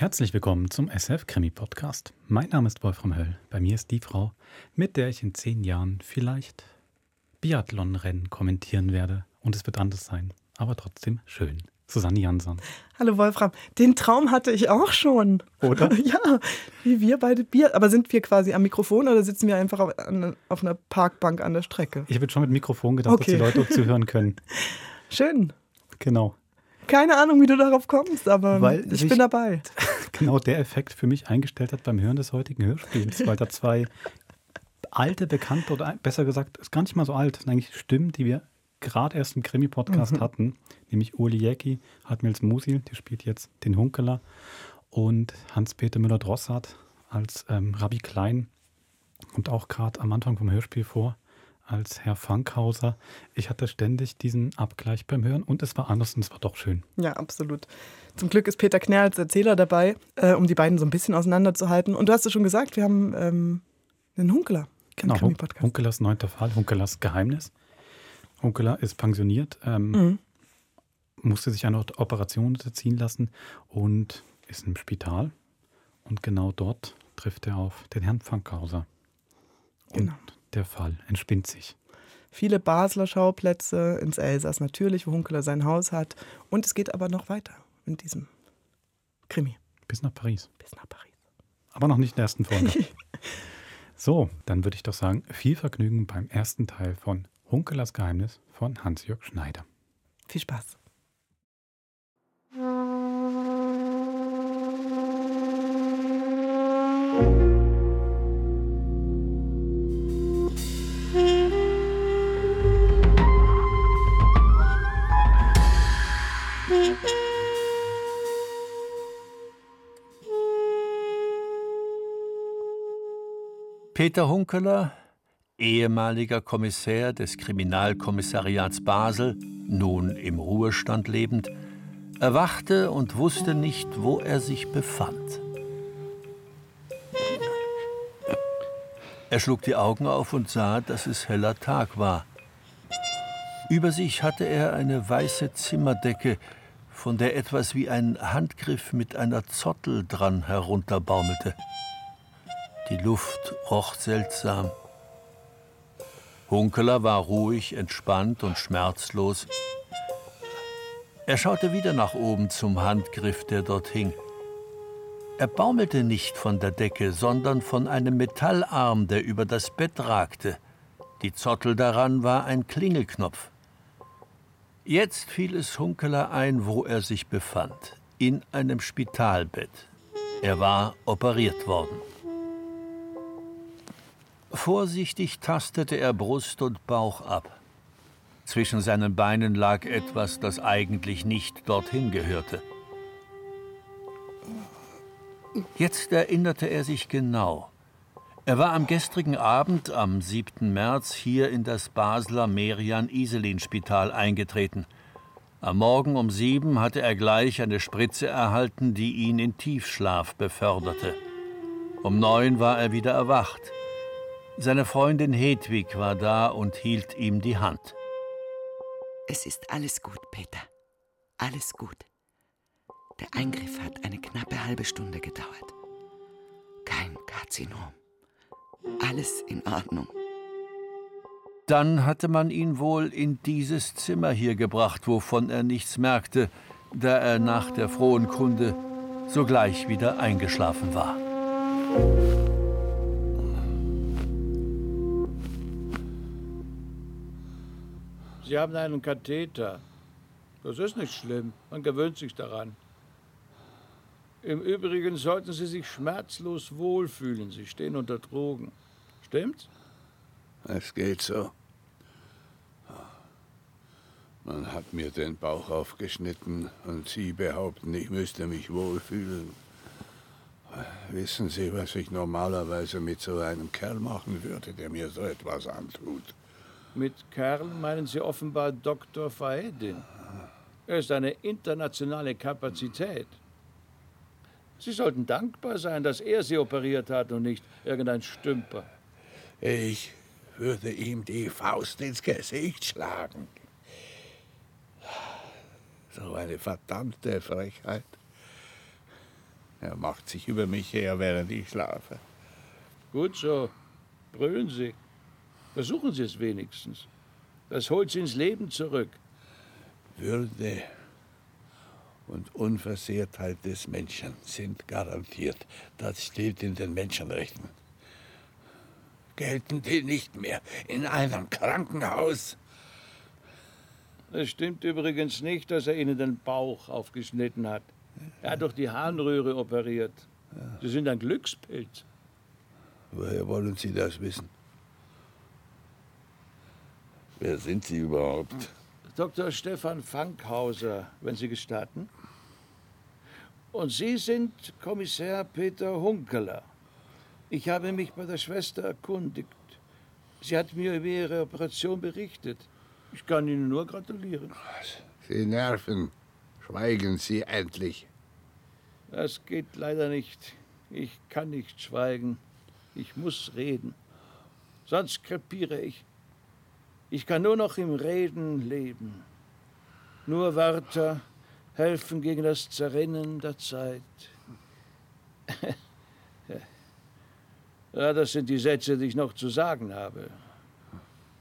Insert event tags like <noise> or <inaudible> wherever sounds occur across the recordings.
Herzlich willkommen zum SF Krimi Podcast. Mein Name ist Wolfram Höll. Bei mir ist die Frau, mit der ich in zehn Jahren vielleicht Biathlonrennen kommentieren werde. Und es wird anders sein, aber trotzdem schön. Susanne Jansson. Hallo Wolfram. Den Traum hatte ich auch schon. Oder? <laughs> Ja, wie wir beide Bier. Aber sind wir quasi am Mikrofon oder sitzen wir einfach auf, auf einer Parkbank an der Strecke? Ich habe schon mit Mikrofon gedacht, okay. dass die Leute zuhören können. <laughs> Schön. Genau. Keine Ahnung, wie du darauf kommst, aber weil ich bin dabei. Genau der Effekt für mich eingestellt hat beim Hören des heutigen Hörspiels, weil da zwei alte, bekannte oder besser gesagt, ist gar nicht mal so alt, eigentlich Stimmen, die wir gerade erst im Krimi-Podcast mhm. hatten, nämlich Uli Jäcki, Hartmils Musil, der spielt jetzt den Hunkeler, und Hans-Peter Müller-Drossard als ähm, Rabbi Klein kommt auch gerade am Anfang vom Hörspiel vor als Herr Fankhauser. Ich hatte ständig diesen Abgleich beim Hören und es war anders und es war doch schön. Ja, absolut. Zum Glück ist Peter Knär als Erzähler dabei, äh, um die beiden so ein bisschen auseinanderzuhalten. Und du hast es schon gesagt, wir haben ähm, einen Hunkeler. Genau, Hunkelers neunter Fall, Hunkelers Geheimnis. Hunkeler ist pensioniert, ähm, mhm. musste sich eine Operation unterziehen lassen und ist im Spital. Und genau dort trifft er auf den Herrn Fankhauser. Und genau. Der Fall entspinnt sich. Viele Basler Schauplätze ins Elsass natürlich, wo Hunkeler sein Haus hat. Und es geht aber noch weiter in diesem Krimi. Bis nach Paris. Bis nach Paris. Aber noch nicht in der ersten Folge. <laughs> so, dann würde ich doch sagen, viel Vergnügen beim ersten Teil von Hunkelers Geheimnis von Hans-Jörg Schneider. Viel Spaß. Peter Hunkeler ehemaliger Kommissär des Kriminalkommissariats Basel, nun im Ruhestand lebend, erwachte und wusste nicht, wo er sich befand. Er schlug die Augen auf und sah, dass es heller Tag war. Über sich hatte er eine weiße Zimmerdecke, von der etwas wie ein Handgriff mit einer Zottel dran herunterbaumelte. Die Luft roch seltsam. Hunkeler war ruhig, entspannt und schmerzlos. Er schaute wieder nach oben zum Handgriff, der dort hing. Er baumelte nicht von der Decke, sondern von einem Metallarm, der über das Bett ragte. Die Zottel daran war ein Klingelknopf. Jetzt fiel es Hunkeler ein, wo er sich befand. In einem Spitalbett. Er war operiert worden. Vorsichtig tastete er Brust und Bauch ab. Zwischen seinen Beinen lag etwas, das eigentlich nicht dorthin gehörte. Jetzt erinnerte er sich genau. Er war am gestrigen Abend, am 7. März, hier in das Basler Merian-Iselin-Spital eingetreten. Am Morgen um sieben hatte er gleich eine Spritze erhalten, die ihn in Tiefschlaf beförderte. Um neun war er wieder erwacht. Seine Freundin Hedwig war da und hielt ihm die Hand. Es ist alles gut, Peter. Alles gut. Der Eingriff hat eine knappe halbe Stunde gedauert. Kein Karzinom. Alles in Ordnung. Dann hatte man ihn wohl in dieses Zimmer hier gebracht, wovon er nichts merkte, da er nach der frohen Kunde sogleich wieder eingeschlafen war. Sie haben einen Katheter. Das ist nicht schlimm. Man gewöhnt sich daran. Im Übrigen sollten Sie sich schmerzlos wohlfühlen. Sie stehen unter Drogen. Stimmt's? Es geht so. Man hat mir den Bauch aufgeschnitten und Sie behaupten, ich müsste mich wohlfühlen. Wissen Sie, was ich normalerweise mit so einem Kerl machen würde, der mir so etwas antut? Mit Kerl meinen Sie offenbar Dr. Faedin. Er ist eine internationale Kapazität. Sie sollten dankbar sein, dass er Sie operiert hat und nicht irgendein Stümper. Ich würde ihm die Faust ins Gesicht schlagen. So eine verdammte Frechheit. Er macht sich über mich her, während ich schlafe. Gut so. Brüllen Sie. Versuchen Sie es wenigstens. Das holt Sie ins Leben zurück. Würde und Unversehrtheit des Menschen sind garantiert. Das steht in den Menschenrechten. Gelten die nicht mehr in einem Krankenhaus? Es stimmt übrigens nicht, dass er Ihnen den Bauch aufgeschnitten hat. Er hat doch die Harnröhre operiert. Sie sind ein Glückspilz. Woher wollen Sie das wissen? Wer sind Sie überhaupt? Dr. Stefan Fankhauser, wenn Sie gestatten. Und Sie sind Kommissar Peter Hunkeler. Ich habe mich bei der Schwester erkundigt. Sie hat mir über Ihre Operation berichtet. Ich kann Ihnen nur gratulieren. Sie nerven. Schweigen Sie endlich. Das geht leider nicht. Ich kann nicht schweigen. Ich muss reden. Sonst krepiere ich. Ich kann nur noch im Reden leben. Nur Wörter helfen gegen das Zerrinnen der Zeit. <laughs> ja, das sind die Sätze, die ich noch zu sagen habe.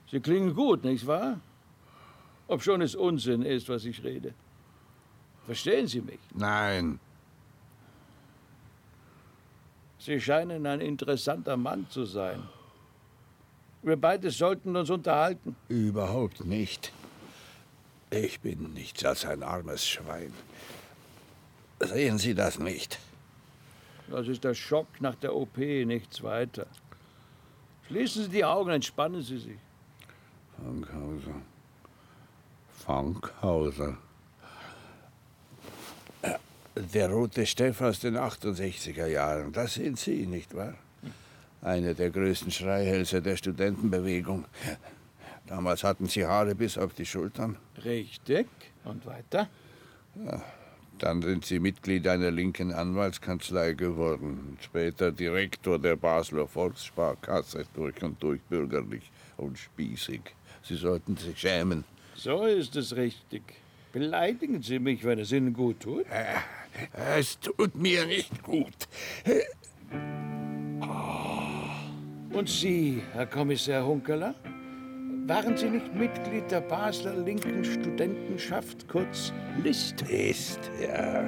Sie klingen gut, nicht wahr? Obschon es Unsinn ist, was ich rede. Verstehen Sie mich? Nein. Sie scheinen ein interessanter Mann zu sein. Wir beide sollten uns unterhalten. Überhaupt nicht. Ich bin nichts als ein armes Schwein. Sehen Sie das nicht? Das ist der Schock nach der OP, nichts weiter. Schließen Sie die Augen, entspannen Sie sich. Fankhauser. Fankhauser. Äh, Der rote Steff aus den 68er Jahren, das sind Sie, nicht wahr? Einer der größten Schreihälse der Studentenbewegung. Damals hatten Sie Haare bis auf die Schultern. Richtig. Und weiter? Dann sind Sie Mitglied einer linken Anwaltskanzlei geworden. Später Direktor der Basler Volkssparkasse, durch und durch bürgerlich und spießig. Sie sollten sich schämen. So ist es richtig. Beleidigen Sie mich, wenn es Ihnen gut tut. Es tut mir nicht gut. Und Sie, Herr Kommissar Hunkeler? Waren Sie nicht Mitglied der Basler linken Studentenschaft, kurz LIST? Ist, ja.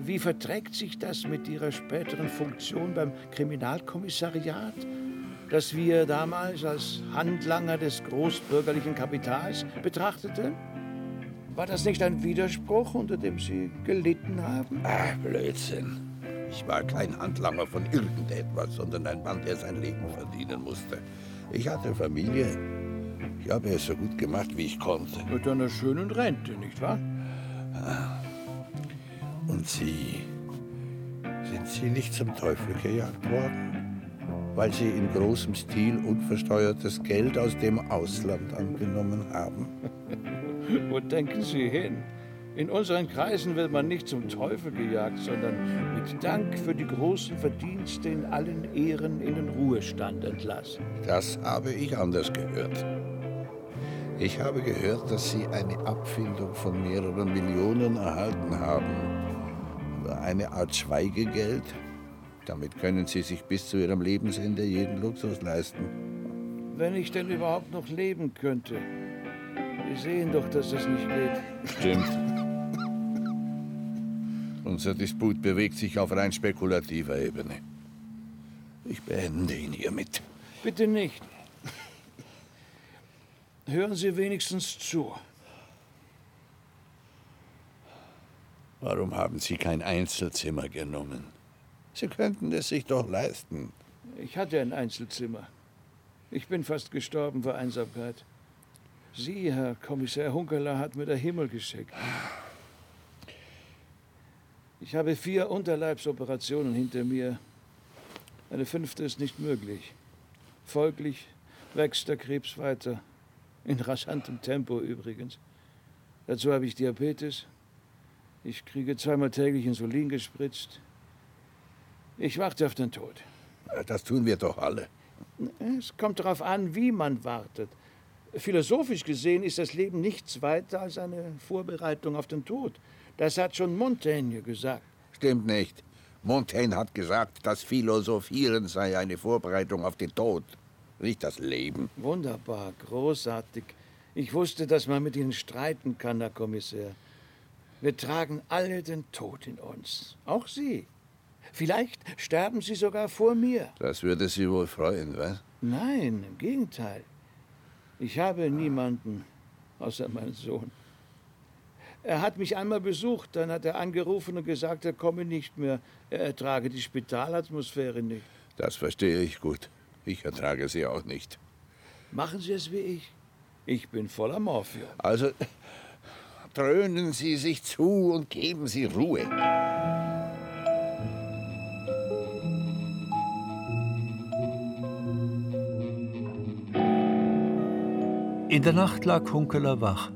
Wie verträgt sich das mit Ihrer späteren Funktion beim Kriminalkommissariat, das wir damals als Handlanger des großbürgerlichen Kapitals betrachteten? War das nicht ein Widerspruch, unter dem Sie gelitten haben? Ah, Blödsinn. Ich war kein Handlanger von irgendetwas, sondern ein Mann, der sein Leben verdienen musste. Ich hatte Familie. Ich habe es so gut gemacht, wie ich konnte. Mit einer schönen Rente, nicht wahr? Und Sie? Sind Sie nicht zum Teufel gejagt worden? Weil Sie in großem Stil unversteuertes Geld aus dem Ausland angenommen haben? <laughs> Wo denken Sie hin? In unseren Kreisen wird man nicht zum Teufel gejagt, sondern mit Dank für die großen Verdienste in allen Ehren in den Ruhestand entlassen. Das habe ich anders gehört. Ich habe gehört, dass Sie eine Abfindung von mehreren Millionen erhalten haben. Eine Art Schweigegeld. Damit können Sie sich bis zu Ihrem Lebensende jeden Luxus leisten. Wenn ich denn überhaupt noch leben könnte. Sie sehen doch, dass das nicht geht. Stimmt. Unser Disput bewegt sich auf rein spekulativer Ebene. Ich beende ihn hiermit. Bitte nicht. Hören Sie wenigstens zu. Warum haben Sie kein Einzelzimmer genommen? Sie könnten es sich doch leisten. Ich hatte ein Einzelzimmer. Ich bin fast gestorben vor Einsamkeit. Sie, Herr Kommissar Hunkeler, hat mir der Himmel geschickt. Ich habe vier Unterleibsoperationen hinter mir. Eine fünfte ist nicht möglich. Folglich wächst der Krebs weiter. In rasantem Tempo übrigens. Dazu habe ich Diabetes. Ich kriege zweimal täglich Insulin gespritzt. Ich warte auf den Tod. Das tun wir doch alle. Es kommt darauf an, wie man wartet. Philosophisch gesehen ist das Leben nichts weiter als eine Vorbereitung auf den Tod. Das hat schon Montaigne gesagt. Stimmt nicht. Montaigne hat gesagt, das Philosophieren sei eine Vorbereitung auf den Tod, nicht das Leben. Wunderbar, großartig. Ich wusste, dass man mit Ihnen streiten kann, Herr Kommissär. Wir tragen alle den Tod in uns. Auch Sie. Vielleicht sterben Sie sogar vor mir. Das würde Sie wohl freuen, was? Nein, im Gegenteil. Ich habe niemanden außer meinen Sohn. Er hat mich einmal besucht, dann hat er angerufen und gesagt, er komme nicht mehr. Er ertrage die Spitalatmosphäre nicht. Das verstehe ich gut. Ich ertrage sie auch nicht. Machen Sie es wie ich. Ich bin voller Morphium. Also dröhnen Sie sich zu und geben Sie Ruhe. In der Nacht lag Hunkeler wach.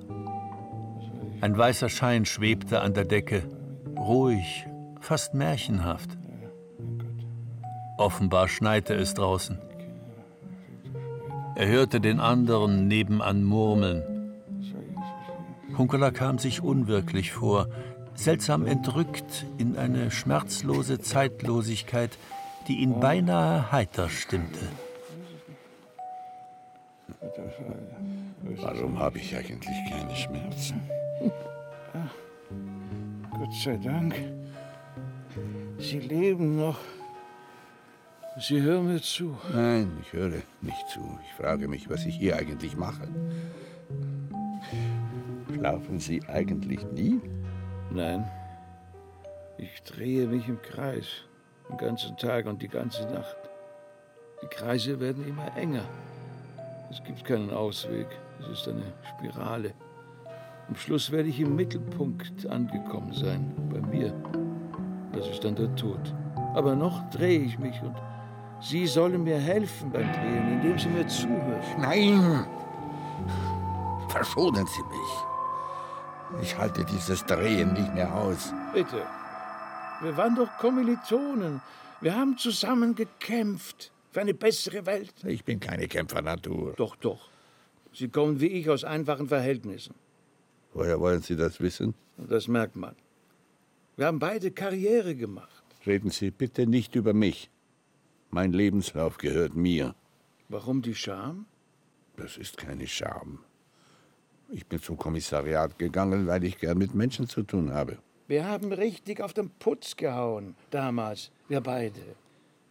Ein weißer Schein schwebte an der Decke, ruhig, fast märchenhaft. Offenbar schneite es draußen. Er hörte den anderen nebenan murmeln. Hunkeler kam sich unwirklich vor, seltsam entrückt in eine schmerzlose Zeitlosigkeit, die ihn beinahe heiter stimmte. Warum habe ich eigentlich keine Schmerzen? Gott sei Dank. Sie leben noch. Sie hören mir zu. Nein, ich höre nicht zu. Ich frage mich, was ich hier eigentlich mache. Schlafen Sie eigentlich nie? Nein. Ich drehe mich im Kreis. Den ganzen Tag und die ganze Nacht. Die Kreise werden immer enger. Es gibt keinen Ausweg. Es ist eine Spirale. Am Schluss werde ich im Mittelpunkt angekommen sein, bei mir. Das ist dann der Tod. Aber noch drehe ich mich und Sie sollen mir helfen beim Drehen, indem Sie mir zuhören. Nein! Verschonen Sie mich. Ich halte dieses Drehen nicht mehr aus. Bitte. Wir waren doch Kommilitonen. Wir haben zusammen gekämpft für eine bessere Welt. Ich bin keine Kämpfernatur. Doch, doch. Sie kommen wie ich aus einfachen Verhältnissen. Woher wollen Sie das wissen? Das merkt man. Wir haben beide Karriere gemacht. Reden Sie bitte nicht über mich. Mein Lebenslauf gehört mir. Warum die Scham? Das ist keine Scham. Ich bin zum Kommissariat gegangen, weil ich gern mit Menschen zu tun habe. Wir haben richtig auf den Putz gehauen, damals, wir beide.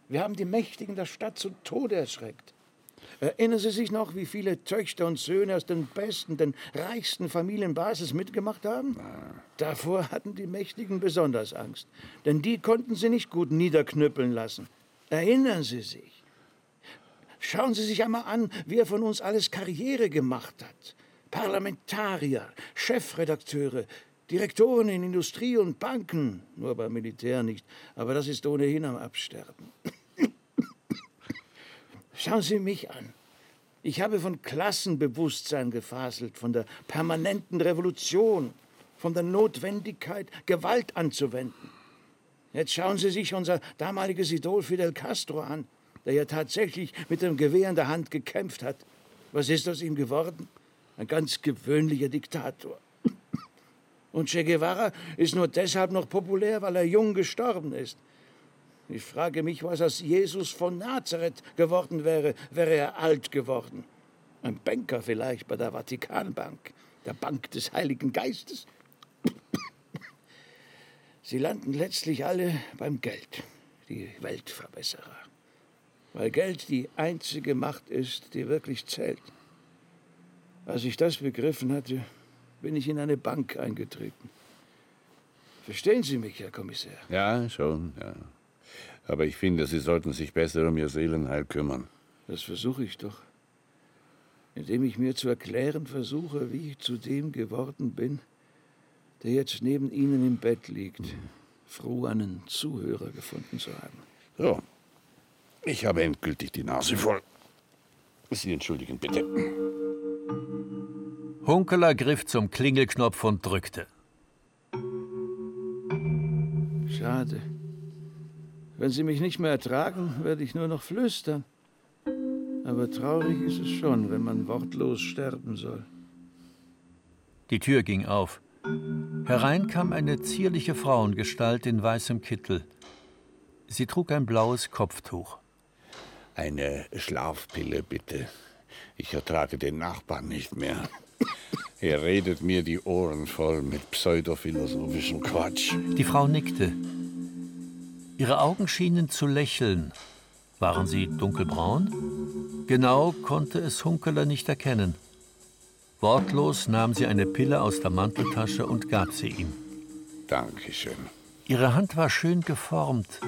Wir haben die Mächtigen der Stadt zu Tode erschreckt. Erinnern Sie sich noch, wie viele Töchter und Söhne aus den besten, den reichsten Familienbasis mitgemacht haben? Davor hatten die Mächtigen besonders Angst, denn die konnten sie nicht gut niederknüppeln lassen. Erinnern Sie sich. Schauen Sie sich einmal an, wer von uns alles Karriere gemacht hat. Parlamentarier, Chefredakteure, Direktoren in Industrie und Banken, nur beim Militär nicht, aber das ist ohnehin am Absterben. Schauen Sie mich an. Ich habe von Klassenbewusstsein gefaselt, von der permanenten Revolution, von der Notwendigkeit, Gewalt anzuwenden. Jetzt schauen Sie sich unser damaliges Idol Fidel Castro an, der ja tatsächlich mit dem Gewehr in der Hand gekämpft hat. Was ist aus ihm geworden? Ein ganz gewöhnlicher Diktator. Und Che Guevara ist nur deshalb noch populär, weil er jung gestorben ist. Ich frage mich, was aus Jesus von Nazareth geworden wäre, wäre er alt geworden. Ein Banker vielleicht bei der Vatikanbank, der Bank des Heiligen Geistes. Sie landen letztlich alle beim Geld, die Weltverbesserer. Weil Geld die einzige Macht ist, die wirklich zählt. Als ich das begriffen hatte, bin ich in eine Bank eingetreten. Verstehen Sie mich, Herr Kommissar? Ja, schon, ja. Aber ich finde, Sie sollten sich besser um Ihr Seelenheil kümmern. Das versuche ich doch. Indem ich mir zu erklären versuche, wie ich zu dem geworden bin, der jetzt neben Ihnen im Bett liegt, froh einen Zuhörer gefunden zu haben. So, ich habe endgültig die Nase voll. Sie entschuldigen bitte. Hunkeler griff zum Klingelknopf und drückte. Schade. Wenn Sie mich nicht mehr ertragen, werde ich nur noch flüstern. Aber traurig ist es schon, wenn man wortlos sterben soll. Die Tür ging auf. Herein kam eine zierliche Frauengestalt in weißem Kittel. Sie trug ein blaues Kopftuch. Eine Schlafpille, bitte. Ich ertrage den Nachbarn nicht mehr. Er redet mir die Ohren voll mit pseudophilosophischen Quatsch. Die Frau nickte. Ihre Augen schienen zu lächeln. Waren sie dunkelbraun? Genau konnte es Hunkeler nicht erkennen. Wortlos nahm sie eine Pille aus der Manteltasche und gab sie ihm. Dankeschön. Ihre Hand war schön geformt.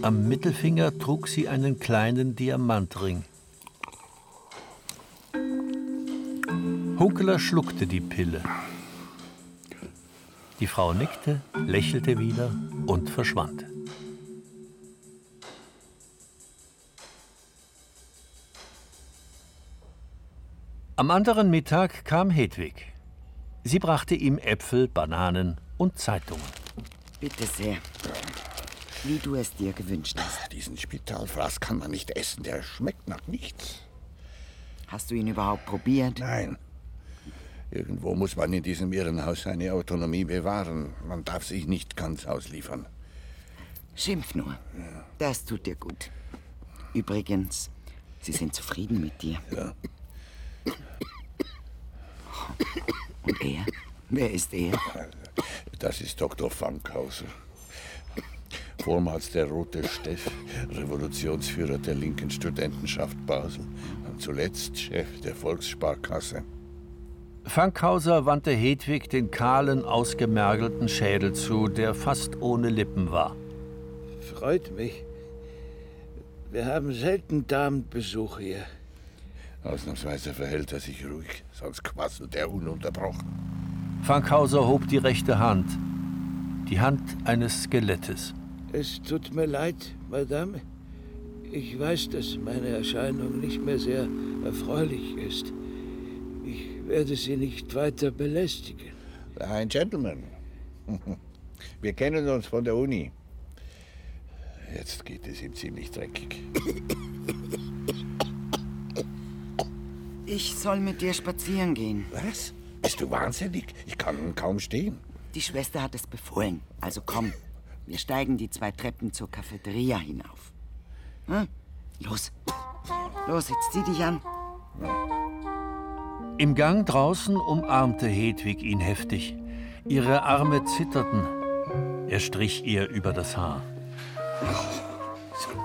Am Mittelfinger trug sie einen kleinen Diamantring. Hunkeler schluckte die Pille. Die Frau nickte, lächelte wieder und verschwand. Am anderen Mittag kam Hedwig. Sie brachte ihm Äpfel, Bananen und Zeitungen. Bitte sehr. Wie du es dir gewünscht hast. Diesen Spitalfraß kann man nicht essen, der schmeckt nach nichts. Hast du ihn überhaupt probiert? Nein. Irgendwo muss man in diesem Irrenhaus seine Autonomie bewahren. Man darf sich nicht ganz ausliefern. Schimpf nur. Das tut dir gut. Übrigens, sie sind zufrieden mit dir. Ja. Und er? Wer ist er? Das ist Dr. Fankhauser. Vormals der Rote Steff, Revolutionsführer der linken Studentenschaft Basel und zuletzt Chef der Volkssparkasse. Fankhauser wandte Hedwig den kahlen, ausgemergelten Schädel zu, der fast ohne Lippen war. Freut mich. Wir haben selten Damenbesuch hier. Ausnahmsweise verhält er sich ruhig, sonst quasselt er ununterbrochen. Fankhauser hob die rechte Hand, die Hand eines Skelettes. Es tut mir leid, Madame. Ich weiß, dass meine Erscheinung nicht mehr sehr erfreulich ist. Ich werde Sie nicht weiter belästigen. Ein Gentleman. <laughs> Wir kennen uns von der Uni. Jetzt geht es ihm ziemlich dreckig. <coughs> Ich soll mit dir spazieren gehen. Was? Bist du wahnsinnig? Ich kann kaum stehen. Die Schwester hat es befohlen. Also komm, wir steigen die zwei Treppen zur Cafeteria hinauf. Hm? Los. Los, jetzt zieh dich an. Im Gang draußen umarmte Hedwig ihn heftig. Ihre Arme zitterten. Er strich ihr über das Haar.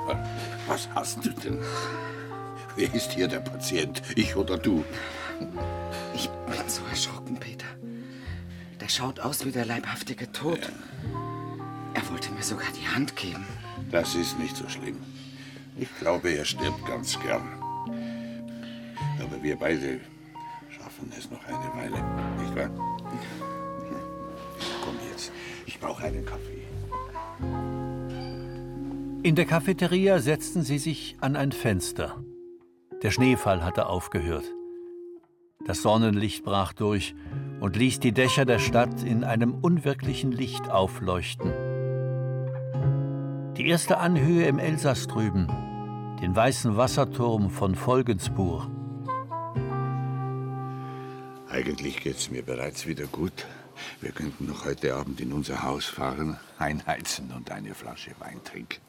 Mal, was hast du denn? Wer ist hier der Patient? Ich oder du? Ich bin so erschrocken, Peter. Der schaut aus wie der leibhaftige Tod. Er wollte mir sogar die Hand geben. Das ist nicht so schlimm. Ich glaube, er stirbt ganz gern. Aber wir beide schaffen es noch eine Weile, nicht wahr? Komm jetzt, ich brauche einen Kaffee. In der Cafeteria setzten sie sich an ein Fenster. Der Schneefall hatte aufgehört. Das Sonnenlicht brach durch und ließ die Dächer der Stadt in einem unwirklichen Licht aufleuchten. Die erste Anhöhe im Elsass drüben, den weißen Wasserturm von Folgensburg. Eigentlich geht's mir bereits wieder gut. Wir könnten noch heute Abend in unser Haus fahren, einheizen und eine Flasche Wein trinken.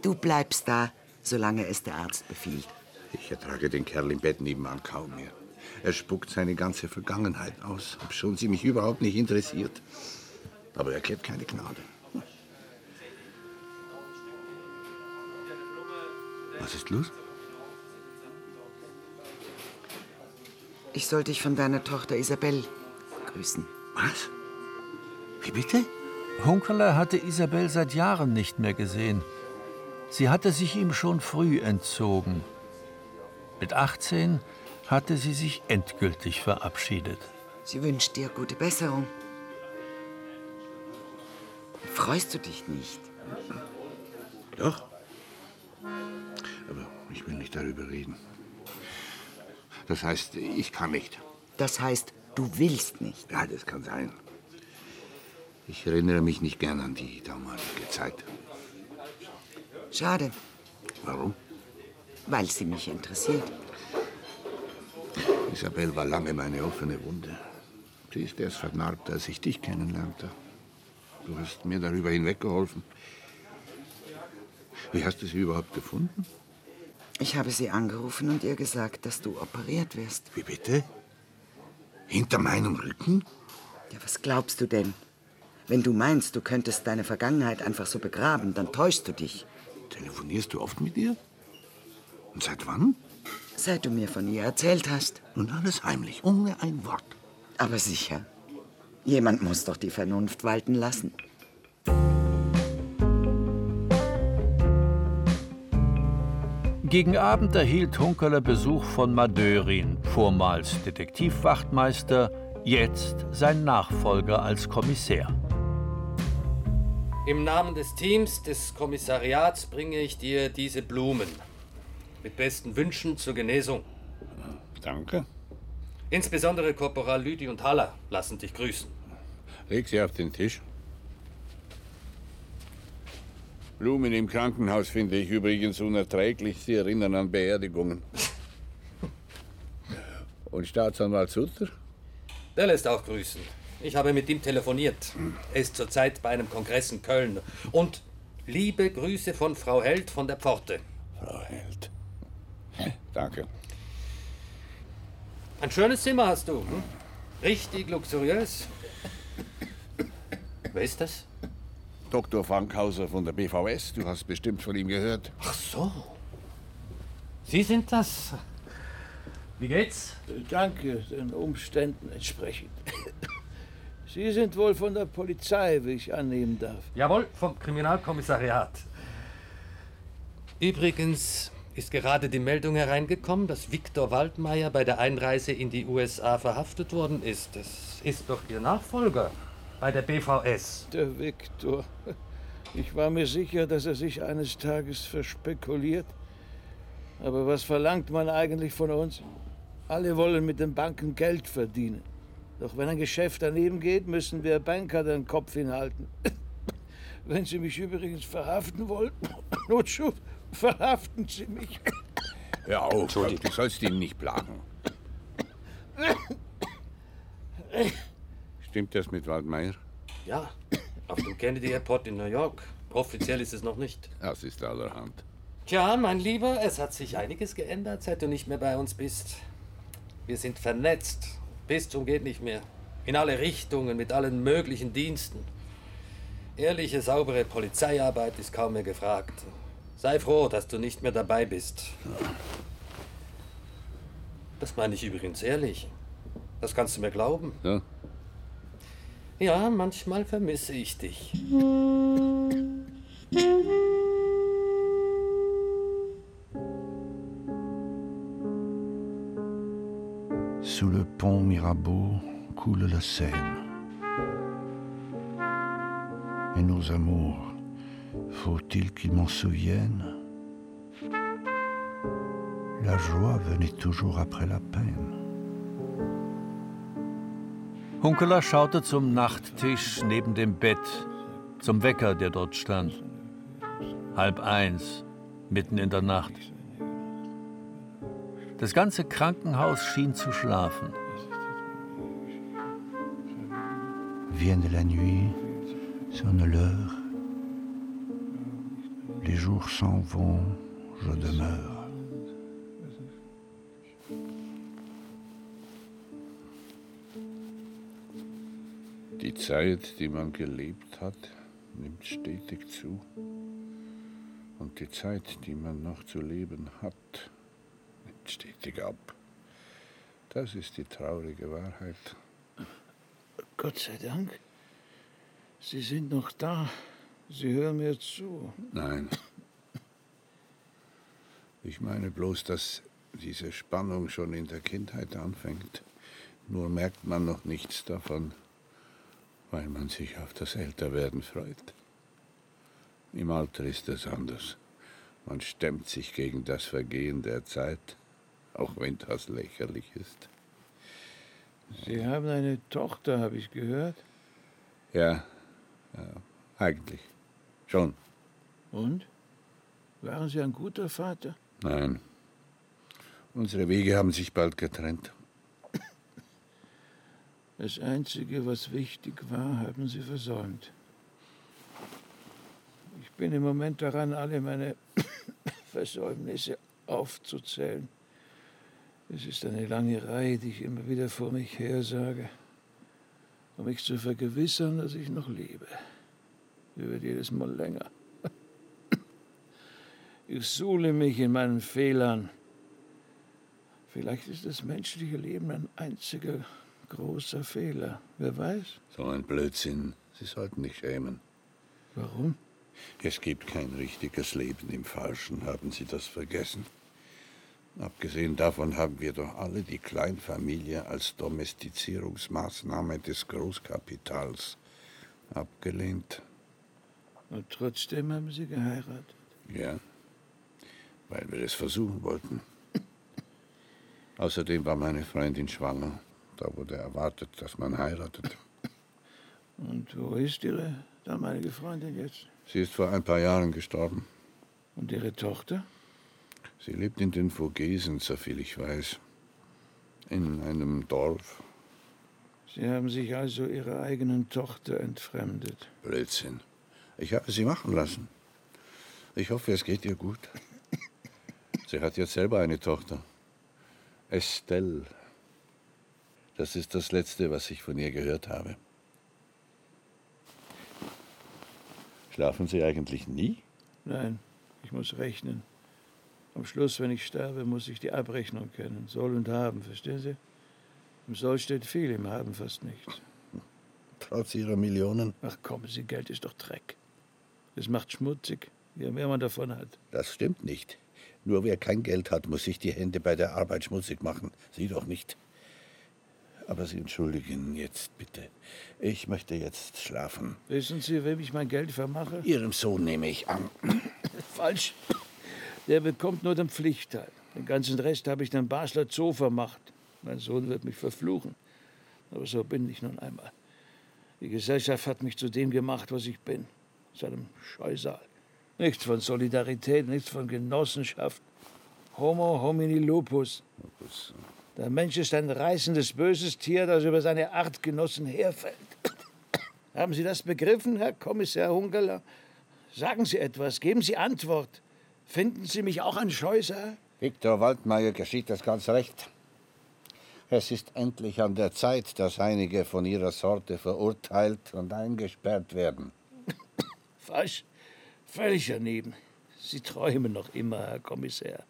Du bleibst da, solange es der Arzt befiehlt. Ich ertrage den Kerl im Bett nebenan kaum mehr. Er spuckt seine ganze Vergangenheit aus, obschon sie mich überhaupt nicht interessiert. Aber er kennt keine Gnade. Was ist los? Ich soll dich von deiner Tochter Isabel grüßen. Was? Wie bitte? Hunkeler hatte Isabel seit Jahren nicht mehr gesehen. Sie hatte sich ihm schon früh entzogen. Mit 18 hatte sie sich endgültig verabschiedet. Sie wünscht dir gute Besserung. Freust du dich nicht? Doch. Aber ich will nicht darüber reden. Das heißt, ich kann nicht. Das heißt, du willst nicht. Ja, das kann sein. Ich erinnere mich nicht gern an die damalige Zeit. Schade, Warum? Weil sie mich interessiert. Isabel war lange meine offene Wunde. Sie ist erst vernarbt, als ich dich kennenlernte. Du hast mir darüber hinweggeholfen. Wie hast du sie überhaupt gefunden? Ich habe sie angerufen und ihr gesagt, dass du operiert wirst. Wie bitte? Hinter meinem Rücken? Ja, was glaubst du denn? Wenn du meinst, du könntest deine Vergangenheit einfach so begraben, dann täuschst du dich. Telefonierst du oft mit ihr? Und seit wann? Seit du mir von ihr erzählt hast. Und alles heimlich, ohne ein Wort. Aber sicher. Jemand muss doch die Vernunft walten lassen. Gegen Abend erhielt Hunkeler Besuch von Madörin, vormals Detektivwachtmeister, jetzt sein Nachfolger als Kommissär. Im Namen des Teams des Kommissariats bringe ich dir diese Blumen. Mit besten Wünschen zur Genesung. Danke. Insbesondere Korporal Lüdi und Haller lassen dich grüßen. Leg sie auf den Tisch. Blumen im Krankenhaus finde ich übrigens unerträglich. Sie erinnern an Beerdigungen. <laughs> Und Staatsanwalt Sutter? Der lässt auch grüßen. Ich habe mit ihm telefoniert. Er ist zurzeit bei einem Kongress in Köln. Und liebe Grüße von Frau Held von der Pforte. Frau Held. <laughs> Danke. Ein schönes Zimmer hast du. Hm? Richtig luxuriös. Wer ist das? Dr. Frankhauser von der BVS. Du hast bestimmt von ihm gehört. Ach so. Sie sind das. Wie geht's? Danke, den Umständen entsprechend. <laughs> Sie sind wohl von der Polizei, wie ich annehmen darf. Jawohl, vom Kriminalkommissariat. Übrigens ist gerade die Meldung hereingekommen, dass Viktor Waldmeier bei der Einreise in die USA verhaftet worden ist. Das ist doch Ihr Nachfolger bei der BVS. Der Viktor. Ich war mir sicher, dass er sich eines Tages verspekuliert. Aber was verlangt man eigentlich von uns? Alle wollen mit den Banken Geld verdienen. Doch wenn ein Geschäft daneben geht, müssen wir Banker den Kopf hinhalten. <coughs> Wenn Sie mich übrigens verhaften wollen, <coughs> Notschub, verhaften Sie mich. Ja, auf, du sollst ihn nicht plagen. Stimmt das mit Waldmeier? Ja, auf dem Kennedy Airport in New York. Offiziell ist es noch nicht. Das ist allerhand. Tja, mein Lieber, es hat sich einiges geändert, seit du nicht mehr bei uns bist. Wir sind vernetzt. Bis zum geht nicht mehr. In alle Richtungen, mit allen möglichen Diensten. Ehrliche, saubere Polizeiarbeit ist kaum mehr gefragt. Sei froh, dass du nicht mehr dabei bist. Das meine ich übrigens ehrlich. Das kannst du mir glauben. Ja? Ja, manchmal vermisse ich dich. Sous le pont Mirabeau coule la Seine. Et nos amours, faut-il qu'ils m'en souviennent La joie venait toujours après la peine. Hunkeler schaute zum Nachttisch neben dem Bett, zum Wecker, der dort stand. Halb eins, mitten in der Nacht. Das ganze Krankenhaus schien zu schlafen. Vienne la nuit, sonne l'heure. Les jours s'en vont, je demeure. Die Zeit, die man gelebt hat, nimmt stetig zu. Und die Zeit, die man noch zu leben hat, nimmt stetig ab. Das ist die traurige Wahrheit. Gott sei Dank. Sie sind noch da. Sie hören mir zu. Nein. Ich meine bloß, dass diese Spannung schon in der Kindheit anfängt. Nur merkt man noch nichts davon, weil man sich auf das Älterwerden freut. Im Alter ist es anders. Man stemmt sich gegen das Vergehen der Zeit, auch wenn das lächerlich ist. Sie haben eine Tochter, habe ich gehört. Ja, ja eigentlich. Schon. Und? Waren Sie ein guter Vater? Nein. Unsere Wege haben sich bald getrennt. Das Einzige, was wichtig war, haben Sie versäumt. Ich bin im Moment daran, alle meine <coughs> Versäumnisse aufzuzählen. Es ist eine lange Reihe, die ich immer wieder vor mich hersage, um mich zu vergewissern, dass ich noch lebe. Sie wird jedes Mal länger. Ich suhle mich in meinen Fehlern. Vielleicht ist das menschliche Leben ein einziger großer Fehler. Wer weiß? So ein Blödsinn. Sie sollten nicht schämen. Warum? Es gibt kein richtiges Leben im Falschen. Haben Sie das vergessen? Abgesehen davon haben wir doch alle die Kleinfamilie als Domestizierungsmaßnahme des Großkapitals abgelehnt. Und trotzdem haben Sie geheiratet. Ja, weil wir es versuchen wollten. <laughs> Außerdem war meine Freundin schwanger. Da wurde erwartet, dass man heiratet. Und wo ist Ihre damalige Freundin jetzt? Sie ist vor ein paar Jahren gestorben. Und Ihre Tochter? Sie lebt in den Vogesen, soviel ich weiß. In einem Dorf. Sie haben sich also Ihrer eigenen Tochter entfremdet. Blödsinn. Ich habe sie machen lassen. Ich hoffe, es geht ihr gut. Sie hat jetzt selber eine Tochter. Estelle. Das ist das Letzte, was ich von ihr gehört habe. Schlafen Sie eigentlich nie? Nein, ich muss rechnen. Am Schluss, wenn ich sterbe, muss ich die Abrechnung kennen. Soll und haben, verstehen Sie? Im Soll steht viel, im Haben fast nichts. Trotz Ihrer Millionen? Ach kommen Sie, Geld ist doch Dreck. Es macht schmutzig, je mehr man davon hat. Das stimmt nicht. Nur wer kein Geld hat, muss sich die Hände bei der Arbeit schmutzig machen. Sie doch nicht. Aber Sie entschuldigen jetzt bitte. Ich möchte jetzt schlafen. Wissen Sie, wem ich mein Geld vermache? Ihrem Sohn nehme ich an. <coughs> Falsch. Der bekommt nur den Pflichtteil. Den ganzen Rest habe ich dem Basler Zoo vermacht. Mein Sohn wird mich verfluchen. Aber so bin ich nun einmal. Die Gesellschaft hat mich zu dem gemacht, was ich bin. Zu einem Scheusal. Nichts von Solidarität, nichts von Genossenschaft. Homo homini lupus. Der Mensch ist ein reißendes, böses Tier, das über seine Artgenossen herfällt. <coughs> Haben Sie das begriffen, Herr Kommissar Hungerler? Sagen Sie etwas, geben Sie Antwort. Finden Sie mich auch ein Scheusal? Viktor Waldmeier geschieht das ganz recht. Es ist endlich an der Zeit, dass einige von ihrer Sorte verurteilt und eingesperrt werden. <coughs> Falsch. Völlig daneben. Sie träumen noch immer, Herr Kommissar.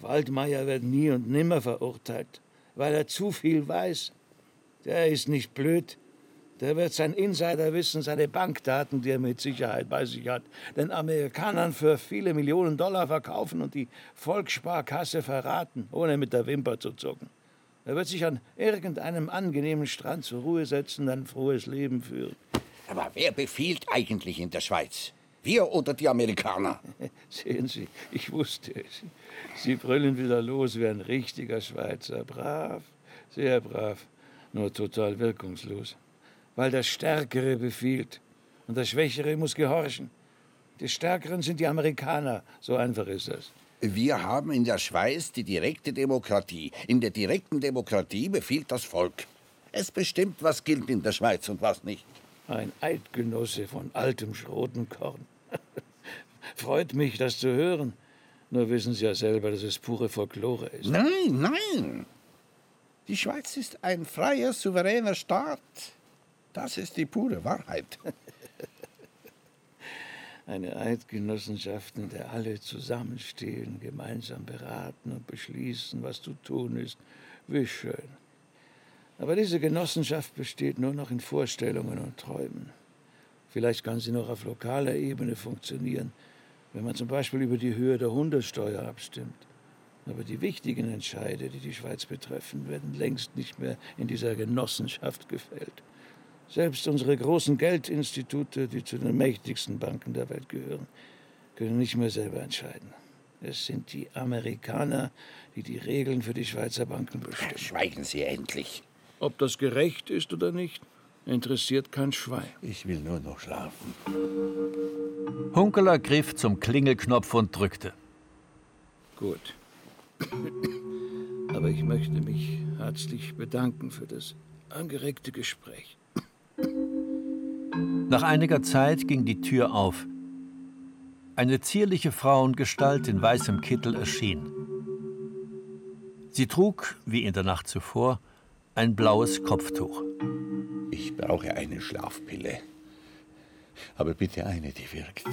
Waldmeier wird nie und nimmer verurteilt, weil er zu viel weiß. Der ist nicht blöd. Der wird sein Insiderwissen, seine Bankdaten, die er mit Sicherheit bei sich hat, den Amerikanern für viele Millionen Dollar verkaufen und die Volkssparkasse verraten, ohne mit der Wimper zu zucken. Er wird sich an irgendeinem angenehmen Strand zur Ruhe setzen, ein frohes Leben führen. Aber wer befiehlt eigentlich in der Schweiz? Wir oder die Amerikaner? <laughs> Sehen Sie, ich wusste es. Sie brüllen wieder los wie ein richtiger Schweizer. Brav, sehr brav, nur total wirkungslos. Weil der Stärkere befiehlt und der Schwächere muss gehorchen. Die Stärkeren sind die Amerikaner, so einfach ist das. Wir haben in der Schweiz die direkte Demokratie. In der direkten Demokratie befiehlt das Volk. Es bestimmt, was gilt in der Schweiz und was nicht. Ein Eidgenosse von altem Schrotenkorn. <laughs> Freut mich, das zu hören. Nur wissen Sie ja selber, dass es pure Folklore ist. Nein, nein. Die Schweiz ist ein freier, souveräner Staat. Das ist die pure Wahrheit. <laughs> Eine Eidgenossenschaft, in der alle zusammenstehen, gemeinsam beraten und beschließen, was zu tun ist. Wie schön. Aber diese Genossenschaft besteht nur noch in Vorstellungen und Träumen. Vielleicht kann sie noch auf lokaler Ebene funktionieren, wenn man zum Beispiel über die Höhe der Hundesteuer abstimmt. Aber die wichtigen Entscheide, die die Schweiz betreffen, werden längst nicht mehr in dieser Genossenschaft gefällt. Selbst unsere großen Geldinstitute, die zu den mächtigsten Banken der Welt gehören, können nicht mehr selber entscheiden. Es sind die Amerikaner, die die Regeln für die Schweizer Banken bestimmen. Schweigen Sie endlich. Ob das gerecht ist oder nicht, interessiert kein Schwein. Ich will nur noch schlafen. Hunkeler griff zum Klingelknopf und drückte. Gut. Aber ich möchte mich herzlich bedanken für das angeregte Gespräch. Nach einiger Zeit ging die Tür auf. Eine zierliche Frauengestalt in weißem Kittel erschien. Sie trug, wie in der Nacht zuvor, ein blaues Kopftuch. Ich brauche eine Schlafpille. Aber bitte eine, die wirkt.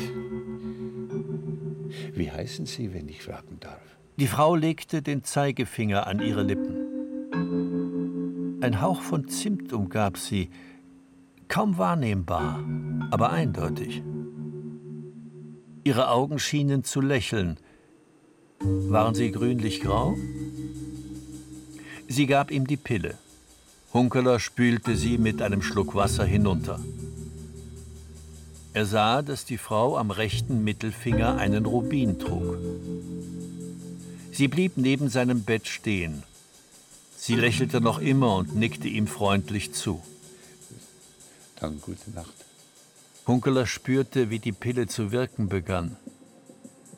Wie heißen Sie, wenn ich fragen darf? Die Frau legte den Zeigefinger an ihre Lippen. Ein Hauch von Zimt umgab sie, kaum wahrnehmbar, aber eindeutig. Ihre Augen schienen zu lächeln. Waren sie grünlich-grau? Sie gab ihm die Pille. Hunkeler spülte sie mit einem Schluck Wasser hinunter. Er sah, dass die Frau am rechten Mittelfinger einen Rubin trug. Sie blieb neben seinem Bett stehen. Sie lächelte noch immer und nickte ihm freundlich zu. Dann gute Nacht. Hunkeler spürte, wie die Pille zu wirken begann.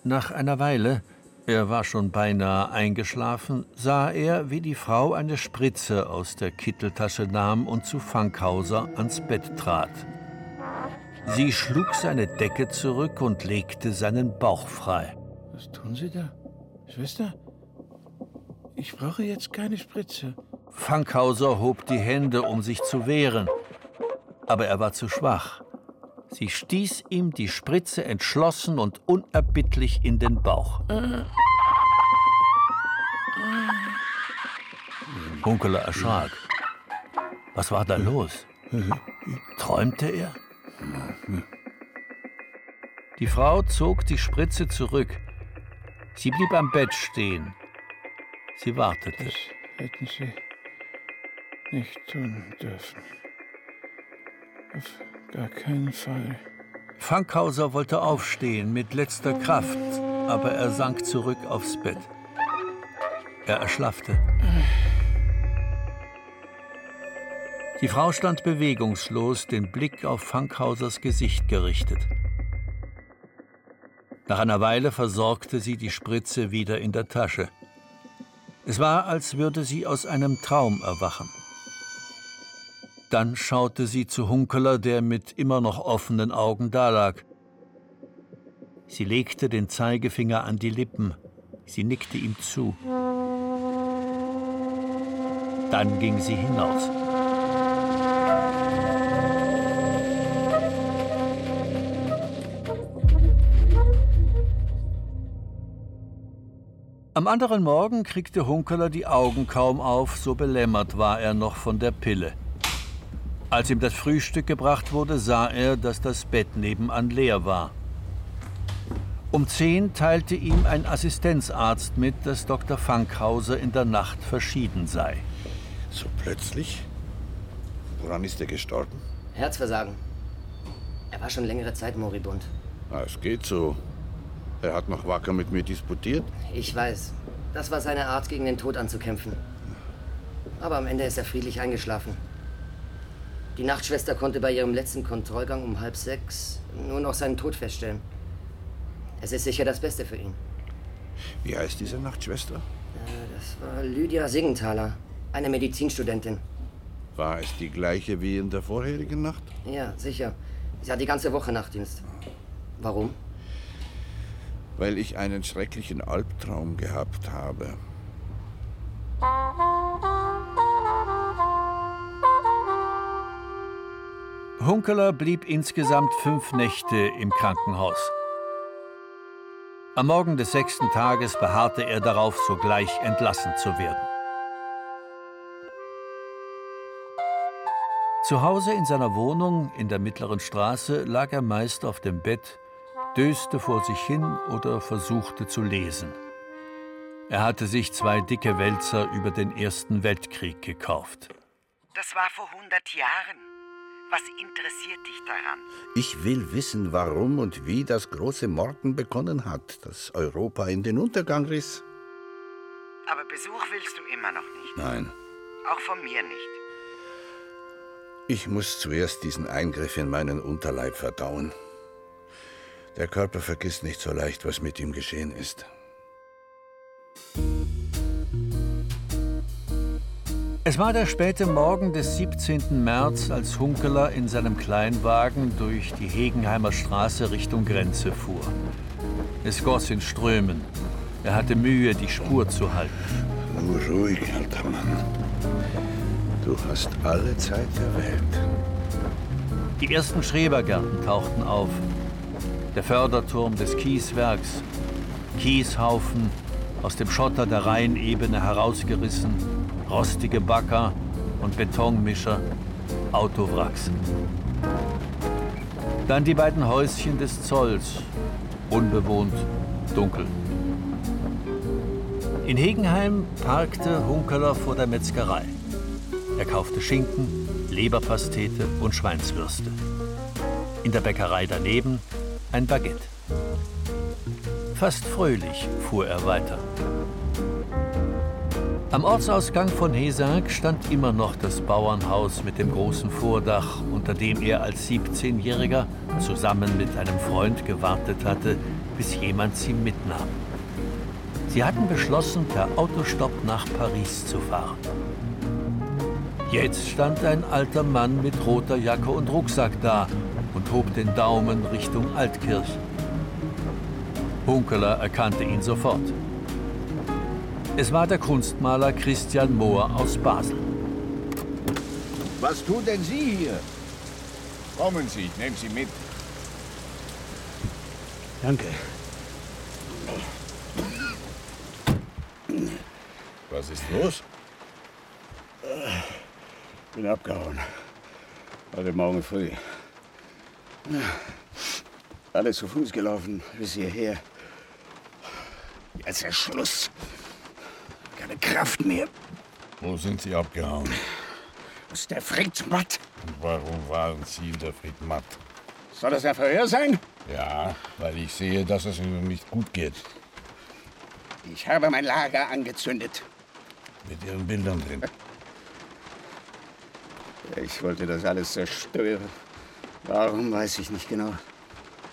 Nach einer Weile, er war schon beinahe eingeschlafen, sah er, wie die Frau eine Spritze aus der Kitteltasche nahm und zu Fankhauser ans Bett trat. Sie schlug seine Decke zurück und legte seinen Bauch frei. Was tun Sie da? Schwester? Ich brauche jetzt keine Spritze. Fankhauser hob die Hände, um sich zu wehren. Aber er war zu schwach. Sie stieß ihm die Spritze entschlossen und unerbittlich in den Bauch. Hunkeler erschrak. Was war da los? Träumte er? Die Frau zog die Spritze zurück. Sie blieb am Bett stehen. Sie wartete. Das hätten Sie nicht tun dürfen. Auf gar keinen Fall. Fankhauser wollte aufstehen mit letzter Kraft, aber er sank zurück aufs Bett. Er erschlaffte. Die Frau stand bewegungslos, den Blick auf Fankhausers Gesicht gerichtet. Nach einer Weile versorgte sie die Spritze wieder in der Tasche. Es war, als würde sie aus einem Traum erwachen. Dann schaute sie zu Hunkeler, der mit immer noch offenen Augen dalag. Sie legte den Zeigefinger an die Lippen. Sie nickte ihm zu. Dann ging sie hinaus. Am anderen Morgen kriegte Hunkeler die Augen kaum auf, so belämmert war er noch von der Pille. Als ihm das Frühstück gebracht wurde, sah er, dass das Bett nebenan leer war. Um zehn teilte ihm ein Assistenzarzt mit, dass Dr. Fankhauser in der Nacht verschieden sei. So plötzlich? Woran ist er gestorben? Herzversagen. Er war schon längere Zeit moribund. Es geht so. Er hat noch wacker mit mir disputiert. Ich weiß. Das war seine Art, gegen den Tod anzukämpfen. Aber am Ende ist er friedlich eingeschlafen. Die Nachtschwester konnte bei ihrem letzten Kontrollgang um halb sechs nur noch seinen Tod feststellen. Es ist sicher das Beste für ihn. Wie heißt diese Nachtschwester? Äh, Das war Lydia Siggenthaler, eine Medizinstudentin. War es die gleiche wie in der vorherigen Nacht? Ja, sicher. Sie hat die ganze Woche Nachtdienst. Warum? Weil ich einen schrecklichen Albtraum gehabt habe. Hunkeler blieb insgesamt fünf Nächte im Krankenhaus. Am Morgen des sechsten Tages beharrte er darauf, sogleich entlassen zu werden. Zu Hause in seiner Wohnung in der mittleren Straße lag er meist auf dem Bett, döste vor sich hin oder versuchte zu lesen. Er hatte sich zwei dicke Wälzer über den Ersten Weltkrieg gekauft. Das war vor 100 Jahren. Was interessiert dich daran? Ich will wissen, warum und wie das große Morden begonnen hat, das Europa in den Untergang riss. Aber Besuch willst du immer noch nicht. Nein, Auch von mir nicht. ich muss zuerst diesen Eingriff in meinen Unterleib verdauen. Der Körper vergisst nicht so leicht, was mit ihm geschehen ist. Es war der späte Morgen des 17. März, als Hunkeler in seinem Kleinwagen durch die Hegenheimer Straße Richtung Grenze fuhr. Es goss in Strömen. Er hatte Mühe, die Spur zu halten. Nur ruhig, alter Mann. Du hast alle Zeit der Welt. Die ersten Schrebergärten tauchten auf. Der Förderturm des Kieswerks. Kieshaufen, aus dem Schotter der Rheinebene herausgerissen, rostige Bagger und Betonmischer, Autowracks. Dann die beiden Häuschen des Zolls, unbewohnt, dunkel. In Hegenheim parkte Hunkeler vor der Metzgerei. Er kaufte Schinken, Leberpastete und Schweinswürste. In der Bäckerei daneben ein Baguette. Fast fröhlich fuhr er weiter. Am Ortsausgang von Hesank stand immer noch das Bauernhaus mit dem großen Vordach, unter dem er als 17-Jähriger zusammen mit einem Freund gewartet hatte, bis jemand sie mitnahm. Sie hatten beschlossen, per Autostopp nach Paris zu fahren. Jetzt stand ein alter Mann mit roter Jacke und Rucksack da und hob den Daumen Richtung Altkirch. Hunkeler erkannte ihn sofort. Es war der Kunstmaler Christian Mohr aus Basel. Was tun denn Sie hier? Kommen Sie, ich nehme Sie mit. Danke. Was ist los? Bin abgehauen. Heute Morgen früh. Alles zu Fuß gelaufen bis hierher. Jetzt ist Schluss. Keine Kraft mehr. Wo sind Sie abgehauen? Ist der Fritz matt? Und warum waren Sie in der Fried matt? Soll das ein Verhör sein? Ja, weil ich sehe, dass es Ihnen nicht gut geht. Ich habe mein Lager angezündet. Mit Ihren Bildern drin. Ich wollte das alles zerstören. Warum, weiß ich nicht genau.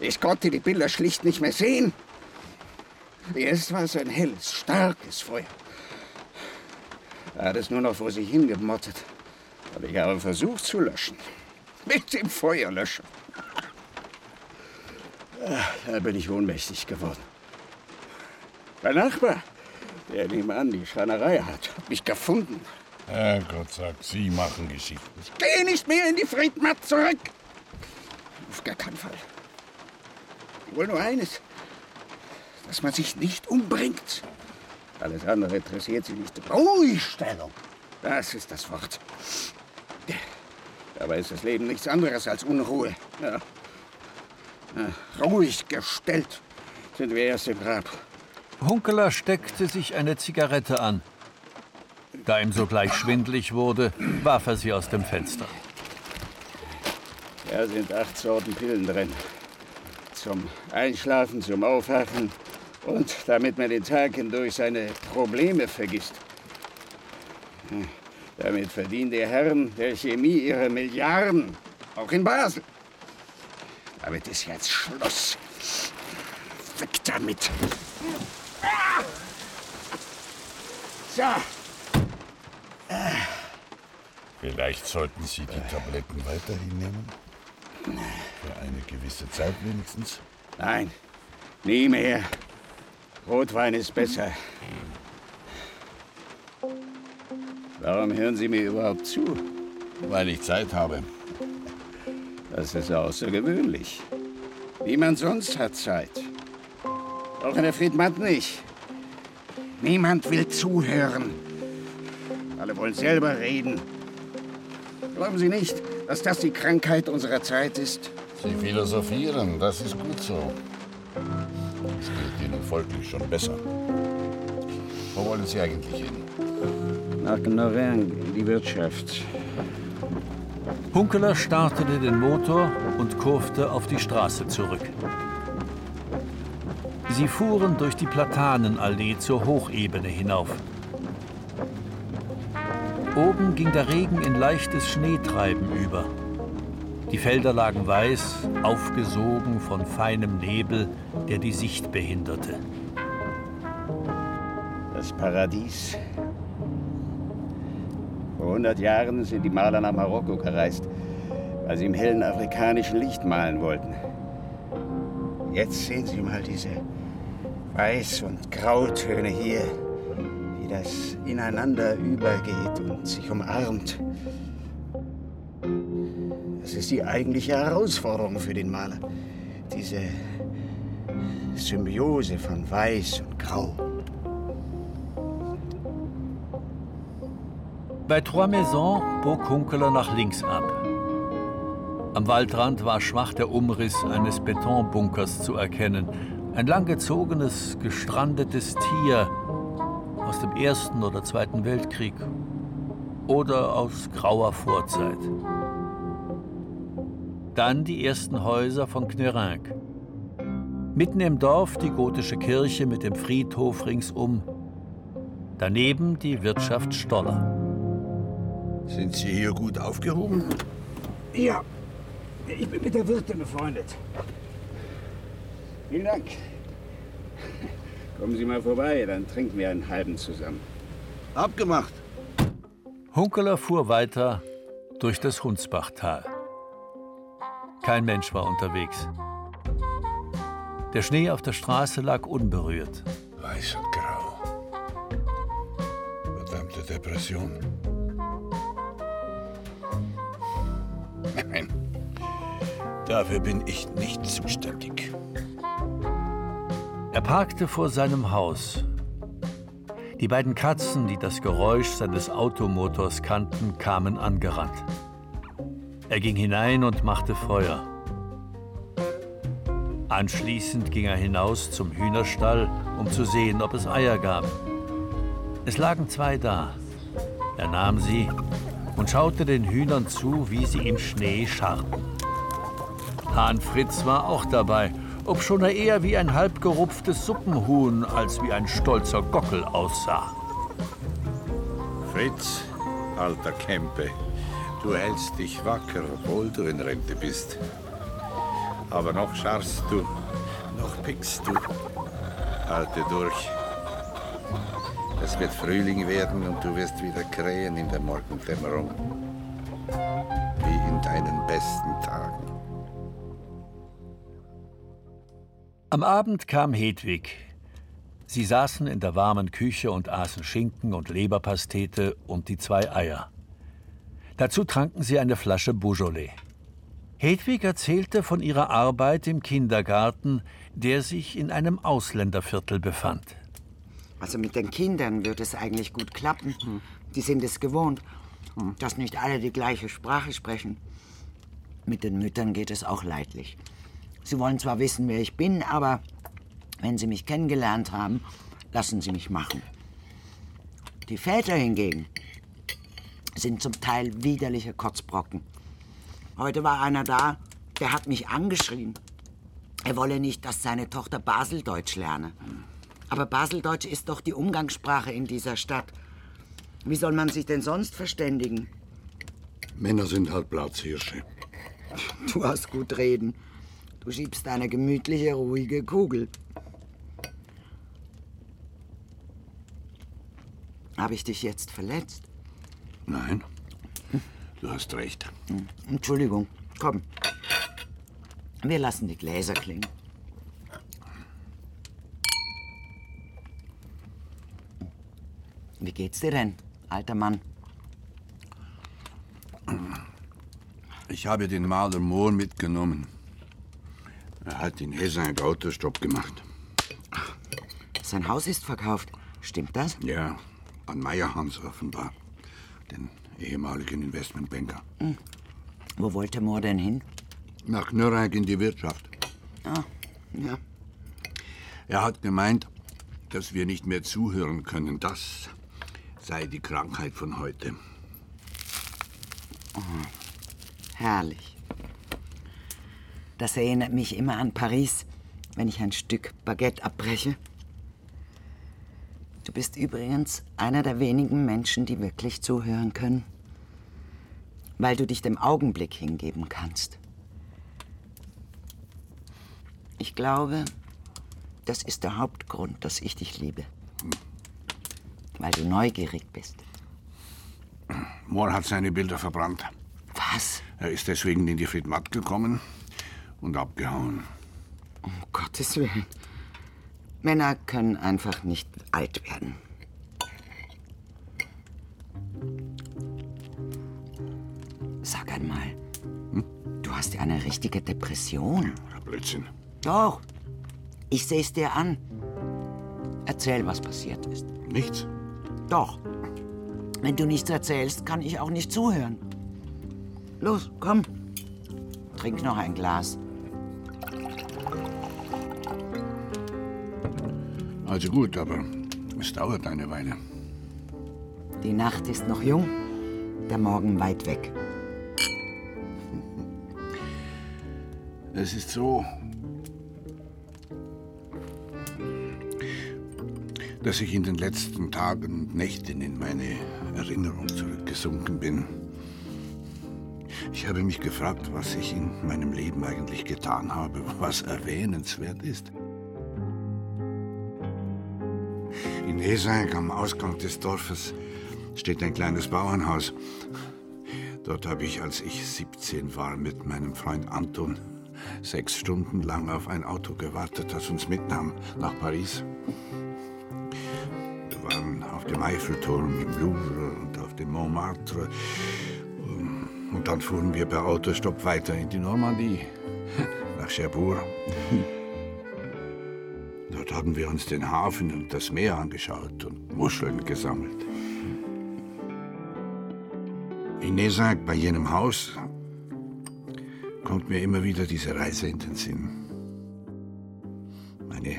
Ich konnte die Bilder schlicht nicht mehr sehen. Erst war es ein helles, starkes Feuer. Er hat es nur noch vor sich hingemottet. Aber ich habe versucht zu löschen. Mit dem Feuerlöscher. Da bin ich ohnmächtig geworden. Mein Nachbar, der nebenan die Schreinerei hat, hat mich gefunden. Herrgott sagt, Sie machen Geschichten. Ich gehe nicht mehr in die Friedmatt zurück. Auf gar keinen Fall. Will nur eines, dass man sich nicht umbringt. Alles andere interessiert sie nicht. Ruhigstellung, das ist das Wort. Dabei ist das Leben nichts anderes als Unruhe. Ja. Ja, ruhig gestellt sind wir erst im Grab. Hunkeler steckte sich eine Zigarette an. Da ihm sogleich schwindlig wurde, warf er sie aus dem Fenster. Da sind acht Sorten Pillen drin. Zum Einschlafen, zum Aufwachen und damit man den Tag hindurch seine Probleme vergisst. Damit verdienen die Herren der Chemie ihre Milliarden. Auch in Basel. Damit ist jetzt Schluss. Weg damit. So. Vielleicht sollten Sie die Tabletten weiterhin nehmen? Für eine gewisse Zeit wenigstens? Nein, nie mehr. Rotwein ist besser. Warum hören Sie mir überhaupt zu? Weil ich Zeit habe. Das ist außergewöhnlich. Niemand sonst hat Zeit. Auch in der Friedmatt nicht. Niemand will zuhören. Alle wollen selber reden. Glauben Sie nicht, dass das die Krankheit unserer Zeit ist? Sie philosophieren, das ist gut so. Ihnen folglich schon besser. Wo wollen Sie eigentlich hin? Nach Noreng in die Wirtschaft. Hunkeler startete den Motor und kurfte auf die Straße zurück. Sie fuhren durch die Platanenallee zur Hochebene hinauf. Oben ging der Regen in leichtes Schneetreiben über. Die Felder lagen weiß, aufgesogen von feinem Nebel, der die Sicht behinderte. Das Paradies. Vor 100 Jahren sind die Maler nach Marokko gereist, weil sie im hellen afrikanischen Licht malen wollten. Jetzt sehen Sie mal diese Weiß- und Grautöne hier, wie das ineinander übergeht und sich umarmt. Ist die eigentliche Herausforderung für den Maler. Diese Symbiose von Weiß und Grau. Bei Trois Maisons bog Hunkeler nach links ab. Am Waldrand war schwach der Umriss eines Betonbunkers zu erkennen. Ein langgezogenes, gestrandetes Tier aus dem Ersten oder Zweiten Weltkrieg oder aus grauer Vorzeit. Dann die ersten Häuser von Knerenc. Mitten im Dorf die gotische Kirche mit dem Friedhof ringsum. Daneben die Wirtschaft Stoller. Sind Sie hier gut aufgehoben? Ja, ich bin mit der Wirtin befreundet. Vielen Dank. Kommen Sie mal vorbei, dann trinken wir einen halben zusammen. Abgemacht. Hunkeler fuhr weiter durch das Hunsbachtal. Kein Mensch war unterwegs. Der Schnee auf der Straße lag unberührt. Weiß und grau. Verdammte Depression. Nein, dafür bin ich nicht zuständig. Er parkte vor seinem Haus. Die beiden Katzen, die das Geräusch seines Automotors kannten, kamen angerannt. Er ging hinein und machte Feuer. Anschließend ging er hinaus zum Hühnerstall, um zu sehen, ob es Eier gab. Es lagen zwei da. Er nahm sie und schaute den Hühnern zu, wie sie im Schnee scharrten. Hahn Fritz war auch dabei, obschon er eher wie ein halbgerupftes Suppenhuhn als wie ein stolzer Gockel aussah. Fritz, alter Kempe, du hältst dich wacker, obwohl du in Rente bist. Aber noch scharrst du, noch pickst du. Halte durch. Es wird Frühling werden und du wirst wieder krähen in der Morgendämmerung. Wie in deinen besten Tagen. Am Abend kam Hedwig. Sie saßen in der warmen Küche und aßen Schinken und Leberpastete und die zwei Eier. Dazu tranken sie eine Flasche Beaujolais. Hedwig erzählte von ihrer Arbeit im Kindergarten, der sich in einem Ausländerviertel befand. Also mit den Kindern wird es eigentlich gut klappen. Die sind es gewohnt, dass nicht alle die gleiche Sprache sprechen. Mit den Müttern geht es auch leidlich. Sie wollen zwar wissen, wer ich bin, aber wenn sie mich kennengelernt haben, lassen sie mich machen. Die Väter hingegen sind zum Teil widerliche Kotzbrocken. Heute war einer da, der hat mich angeschrien. Er wolle nicht, dass seine Tochter Baseldeutsch lerne. Aber Baseldeutsch ist doch die Umgangssprache in dieser Stadt. Wie soll man sich denn sonst verständigen? Männer sind halt Platzhirsche. Du hast gut reden. Du schiebst eine gemütliche, ruhige Kugel. Habe ich dich jetzt verletzt? Nein, du hast recht. Entschuldigung. Komm. Wir lassen die Gläser klingen. Wie geht's dir denn, alter Mann? Ich habe den Maler Mohr mitgenommen. Er hat in Hesse einen Autostopp gemacht. Sein Haus ist verkauft. Stimmt das? Ja, an Meyerhans offenbar. Den ehemaligen Investmentbanker. Wo wollte Mohr denn hin? Nach Nürnberg in die Wirtschaft. Ah, ja. Er hat gemeint, dass wir nicht mehr zuhören können. Das sei die Krankheit von heute. Herrlich. Das erinnert mich immer an Paris, wenn ich ein Stück Baguette abbreche. Du bist übrigens einer der wenigen Menschen, die wirklich zuhören können. Weil du dich dem Augenblick hingeben kannst. Ich glaube, das ist der Hauptgrund, dass ich dich liebe. Weil du neugierig bist. Mohr hat seine Bilder verbrannt. Was? Er ist deswegen in die Friedmatt gekommen und abgehauen. Um Gottes Willen. Männer können einfach nicht alt werden. Sag einmal, hm? du hast ja eine richtige Depression. Blödsinn. Doch, ich seh's dir an. Erzähl, was passiert ist. Nichts. Doch. Wenn du nichts erzählst, kann ich auch nicht zuhören. Los, komm. Trink noch ein Glas. Also gut, aber es dauert eine Weile. Die Nacht ist noch jung, der Morgen weit weg. Es ist so, dass ich in den letzten Tagen und Nächten in meine Erinnerung zurückgesunken bin. Ich habe mich gefragt, was ich in meinem Leben eigentlich getan habe, was erwähnenswert ist. In Esaig am Ausgang des Dorfes steht ein kleines Bauernhaus. Dort habe ich, als ich 17 war, mit meinem Freund Anton sechs Stunden lang auf ein Auto gewartet, das uns mitnahm nach Paris. Wir waren auf dem Eiffelturm im Louvre und auf dem Montmartre. Und dann fuhren wir per Autostopp weiter in die Normandie, nach Cherbourg. Dort haben wir uns den Hafen und das Meer angeschaut und Muscheln gesammelt. In Nesac, bei jenem Haus, kommt mir immer wieder diese Reise in den Sinn. Meine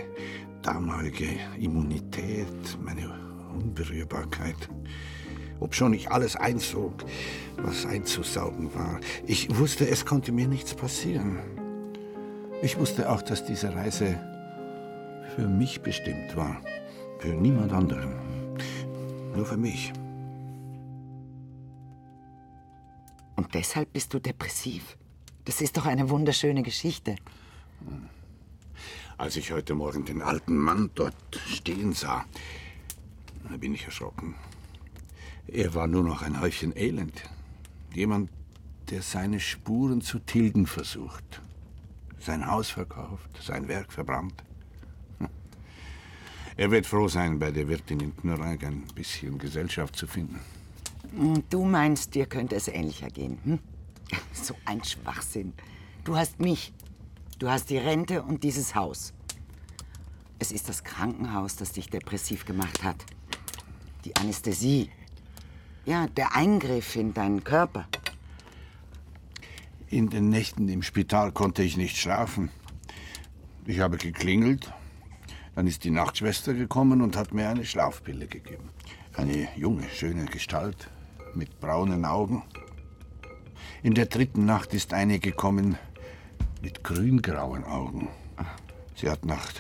damalige Immunität, meine Unberührbarkeit. Obschon ich alles einsog, was einzusaugen war. Ich wusste, es konnte mir nichts passieren. Ich wusste auch, dass diese Reise für mich bestimmt war. Für niemand anderen. Nur für mich. Und deshalb bist du depressiv. Das ist doch eine wunderschöne Geschichte. Als ich heute Morgen den alten Mann dort stehen sah, da bin ich erschrocken. Er war nur noch ein Häufchen Elend. Jemand, der seine Spuren zu tilgen versucht. Sein Haus verkauft, sein Werk verbrannt. Er wird froh sein, bei der Wirtin in Knurreig ein bisschen Gesellschaft zu finden. Du meinst, dir könnte es ähnlicher gehen, hm? <laughs> So ein Schwachsinn. Du hast mich. Du hast die Rente und dieses Haus. Es ist das Krankenhaus, das dich depressiv gemacht hat. Die Anästhesie. Ja, der Eingriff in deinen Körper. In den Nächten im Spital konnte ich nicht schlafen. Ich habe geklingelt. Dann ist die Nachtschwester gekommen und hat mir eine Schlafpille gegeben. Eine junge, schöne Gestalt mit braunen Augen. In der dritten Nacht ist eine gekommen mit grüngrauen Augen. Sie hat nach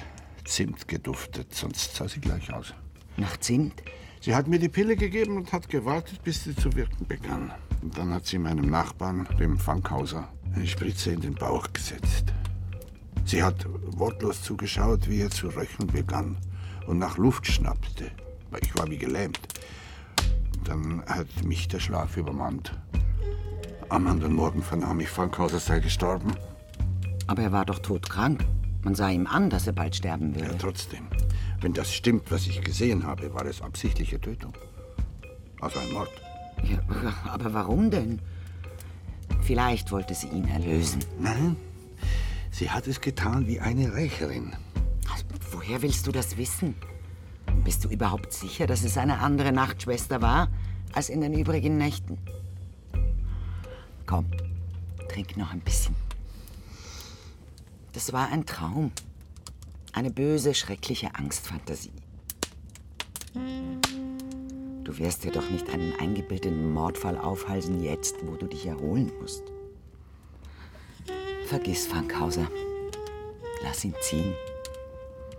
Zimt geduftet, sonst sah sie gleich aus. Nach Zimt? Sie hat mir die Pille gegeben und hat gewartet, bis sie zu wirken begann. Und dann hat sie meinem Nachbarn, dem Fankhauser, eine Spritze in den Bauch gesetzt. Sie hat wortlos zugeschaut, wie er zu röcheln begann und nach Luft schnappte. Ich war wie gelähmt. Dann hat mich der Schlaf übermannt. Am anderen Morgen vernahm ich, Fankhauser sei gestorben. Aber er war doch todkrank. Man sah ihm an, dass er bald sterben würde. Ja, trotzdem. Wenn das stimmt, was ich gesehen habe, war es absichtliche Tötung. Also ein Mord. Ja, aber warum denn? Vielleicht wollte sie ihn erlösen. Nein, sie hat es getan wie eine Rächerin. Woher willst du das wissen? Bist du überhaupt sicher, dass es eine andere Nachtschwester war als in den übrigen Nächten? Komm, trink noch ein bisschen. Das war ein Traum. Eine böse, schreckliche Angstfantasie. Du wirst dir doch nicht einen eingebildeten Mordfall aufhalsen jetzt, wo du dich erholen musst. Vergiss Fankhauser. Lass ihn ziehen.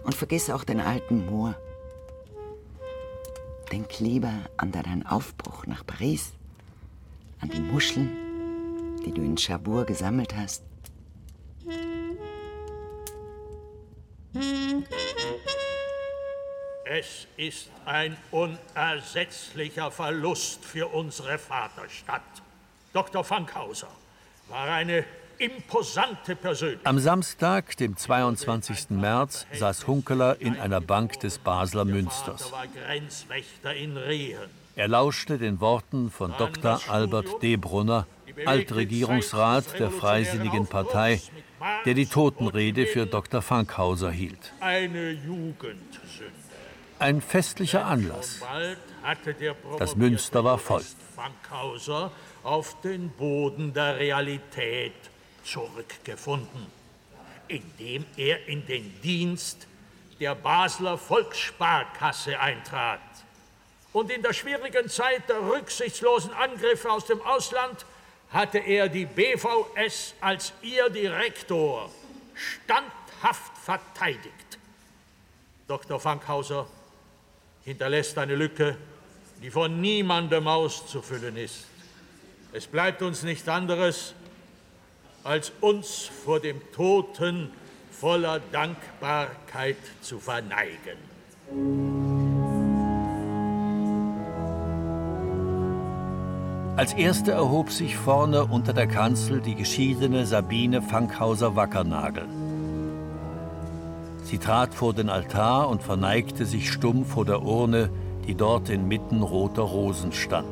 Und vergiss auch den alten Moor. Denk lieber an deinen Aufbruch nach Paris, an die Muscheln, die du in Cherbourg gesammelt hast. Es ist ein unersetzlicher Verlust für unsere Vaterstadt. Dr. Fankhauser war eine imposante Persönlichkeit. Am Samstag, dem 22. März, saß Hunkeler in einer Bank des Basler Münsters. Er lauschte den Worten von Dr. Albert D. Brunner, Altregierungsrat der Freisinnigen Partei, der die Totenrede für Dr. Fankhauser hielt. Eine Jugendsünde. Ein festlicher Anlass. Das Münster war voll. Fankhauser auf den Boden der Realität zurückgefunden, indem er in den Dienst der Basler Volkssparkasse eintrat und in der schwierigen Zeit der rücksichtslosen Angriffe aus dem Ausland hatte er die BVS als ihr Direktor standhaft verteidigt. Dr. Fankhauser hinterlässt eine Lücke, die von niemandem auszufüllen ist. Es bleibt uns nicht anderes, als uns vor dem Toten voller Dankbarkeit zu verneigen. Als erste erhob sich vorne unter der Kanzel die geschiedene Sabine Fankhauser-Wackernagel. Sie trat vor den Altar und verneigte sich stumm vor der Urne, die dort inmitten roter Rosen stand.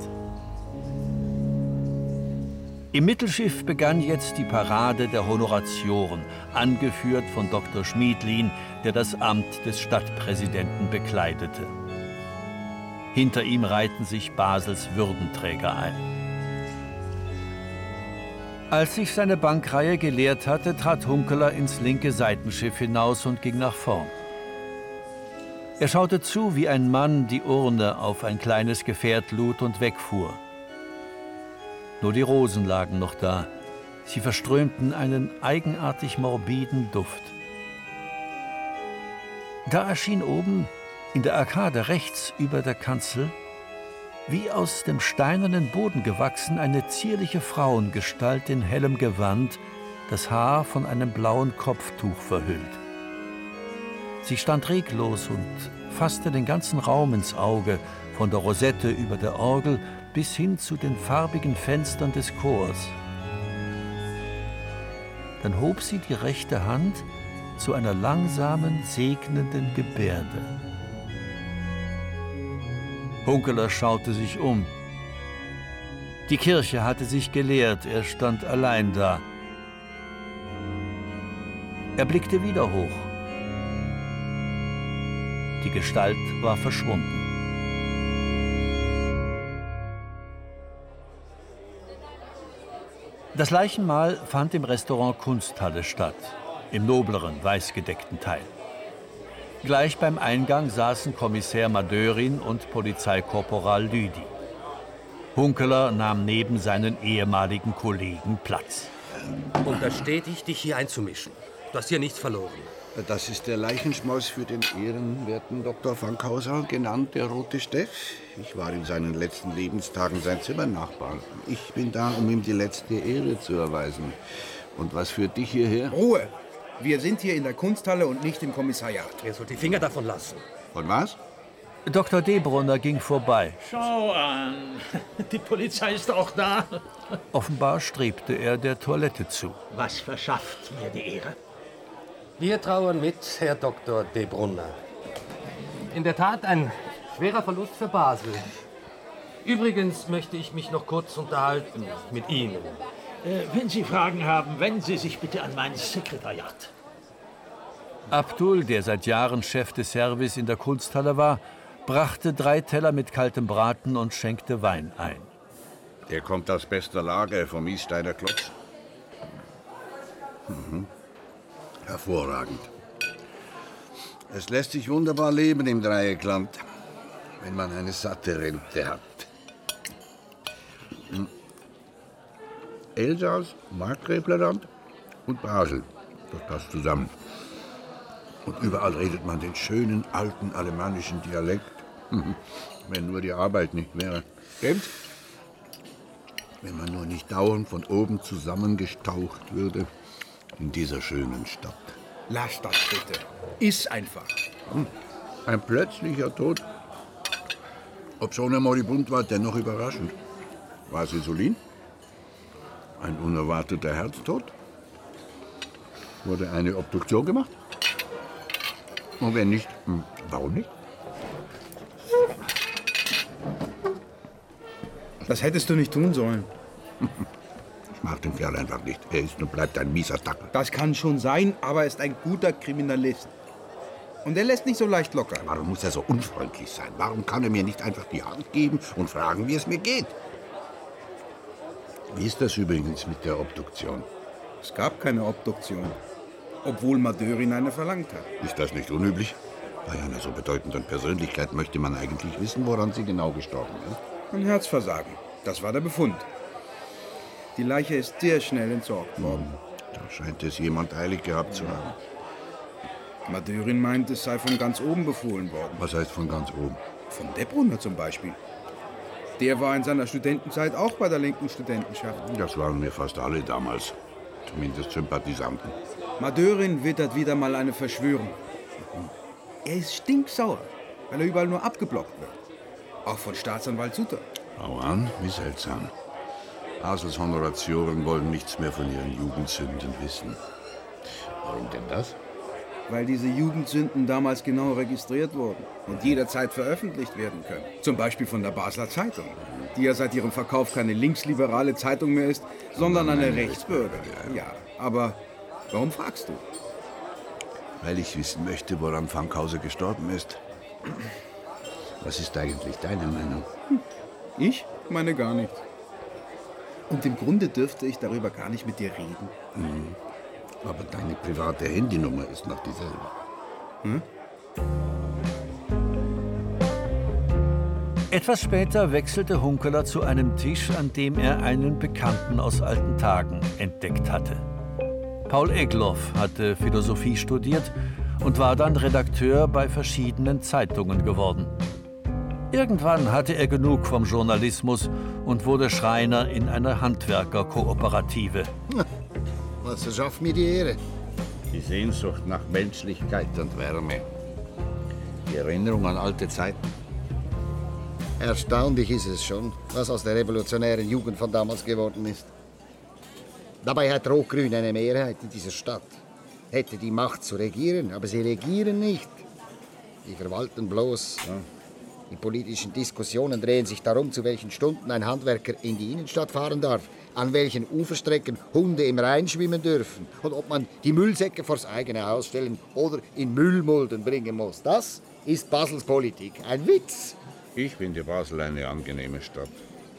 Im Mittelschiff begann jetzt die Parade der Honoratioren, angeführt von Dr. Schmiedlin, der das Amt des Stadtpräsidenten bekleidete. Hinter ihm reihten sich Basels Würdenträger ein. Als sich seine Bankreihe geleert hatte, trat Hunkeler ins linke Seitenschiff hinaus und ging nach vorn. Er schaute zu, wie ein Mann die Urne auf ein kleines Gefährt lud und wegfuhr. Nur die Rosen lagen noch da. Sie verströmten einen eigenartig morbiden Duft. Da erschien oben in der Arkade rechts über der Kanzel, wie aus dem steinernen Boden gewachsen, eine zierliche Frauengestalt in hellem Gewand, das Haar von einem blauen Kopftuch verhüllt. Sie stand reglos und fasste den ganzen Raum ins Auge, von der Rosette über der Orgel bis hin zu den farbigen Fenstern des Chors. Dann hob sie die rechte Hand zu einer langsamen, segnenden Gebärde. Hunkeler schaute sich um. Die Kirche hatte sich geleert, er stand allein da. Er blickte wieder hoch. Die Gestalt war verschwunden. Das Leichenmahl fand im Restaurant Kunsthalle statt, im nobleren, weißgedeckten Teil. Gleich beim Eingang saßen Kommissär Madörin und Polizeikorporal Lüdi. Hunkeler nahm neben seinen ehemaligen Kollegen Platz. Untersteht dich, dich hier einzumischen. Du hast hier nichts verloren. Das ist der Leichenschmaus für den ehrenwerten Dr. Fankhauser, genannt der Rote Steff. Ich war in seinen letzten Lebenstagen sein Zimmernachbar. Ich bin da, um ihm die letzte Ehre zu erweisen. Und was führt dich hierher? Ruhe! Wir sind hier in der Kunsthalle und nicht im Kommissariat. Er soll die Finger davon lassen. Von was? Dr. Debrunner ging vorbei. Schau an, <laughs> die Polizei ist auch da. Offenbar strebte er der Toilette zu. Was verschafft mir die Ehre? Wir trauern mit, Herr Dr. De Brunner. In der Tat ein schwerer Verlust für Basel. Übrigens möchte ich mich noch kurz unterhalten mit Ihnen. Äh, wenn Sie Fragen haben, wenden Sie sich bitte an mein Sekretariat. Abdul, der seit Jahren Chef des Service in der Kunsthalle war, brachte drei Teller mit kaltem Braten und schenkte Wein ein. Der kommt aus bester Lage vom Isteiner Klotz. Mhm. Hervorragend. Es lässt sich wunderbar leben im Dreieckland, wenn man eine satte Rente hat. Hm. Elsass, Markgräflerland und Basel, das passt zusammen. Und überall redet man den schönen alten alemannischen Dialekt. Wenn nur die Arbeit nicht wäre. Stimmt's? Wenn man nur nicht dauernd von oben zusammengestaucht würde in dieser schönen Stadt. Lass das bitte. Iss einfach. Hm. Ein plötzlicher Tod. Ob schon er moribund war, dennoch überraschend. War es Insulin? Ein unerwarteter Herztod? Wurde eine Obduktion gemacht? Und wenn nicht, hm, warum nicht? Das hättest du nicht tun sollen. <laughs> Ich mag den Kerl einfach nicht. Er ist und bleibt ein mieser Dackel. Das kann schon sein, aber er ist ein guter Kriminalist. Und er lässt nicht so leicht locker. Warum muss er so unfreundlich sein? Warum kann er mir nicht einfach die Hand geben und fragen, wie es mir geht? Wie ist das übrigens mit der Obduktion? Es gab keine Obduktion. Obwohl Madörin eine verlangt hat. Ist das nicht unüblich? Bei einer so bedeutenden Persönlichkeit möchte man eigentlich wissen, woran sie genau gestorben ist. Ein Herzversagen. Das war der Befund. Die Leiche ist sehr schnell entsorgt worden. Da scheint es jemand eilig gehabt zu haben. Madörin meint, es sei von ganz oben befohlen worden. Was heißt von ganz oben? Von Debrunner zum Beispiel. Der war in seiner Studentenzeit auch bei der linken Studentenschaft. Das waren wir fast alle damals. Zumindest Sympathisanten. Madörin wittert wieder mal eine Verschwörung. Er ist stinksauer, weil er überall nur abgeblockt wird. Auch von Staatsanwalt Sutter. Hau an, wie seltsam. Hasels Honoratioren wollen nichts mehr von ihren Jugendsünden wissen. Warum denn das? Weil diese Jugendsünden damals genau registriert wurden und jederzeit veröffentlicht werden können. Zum Beispiel von der Basler Zeitung, die ja seit ihrem Verkauf keine linksliberale Zeitung mehr ist, sondern eine Rechtsbürger. Ja, aber warum fragst du? Weil ich wissen möchte, woran Fankhauser gestorben ist. Was ist eigentlich deine Meinung? Ich meine gar nichts. Und im Grunde dürfte ich darüber gar nicht mit dir reden. Mhm. Aber deine private Handynummer ist noch dieselbe. Hm? Etwas später wechselte Hunkeler zu einem Tisch, an dem er einen Bekannten aus alten Tagen entdeckt hatte. Paul Egloff hatte Philosophie studiert und war dann Redakteur bei verschiedenen Zeitungen geworden. Irgendwann hatte er genug vom Journalismus und wurde Schreiner in einer Handwerkerkooperative. <laughs> Was verschafft mir die Ehre? Die Sehnsucht nach Menschlichkeit und Wärme. Die Erinnerung an alte Zeiten. Erstaunlich ist es schon, was aus der revolutionären Jugend von damals geworden ist. Dabei hat Rot-Grün eine Mehrheit in dieser Stadt. Hätte die Macht zu regieren, aber sie regieren nicht. Die verwalten bloß. Die politischen Diskussionen drehen sich darum, zu welchen Stunden ein Handwerker in die Innenstadt fahren darf, an welchen Uferstrecken Hunde im Rhein schwimmen dürfen und ob man die Müllsäcke vors eigene Haus stellen oder in Müllmulden bringen muss. Das ist Basels Politik. Ein Witz. Ich finde Basel eine angenehme Stadt.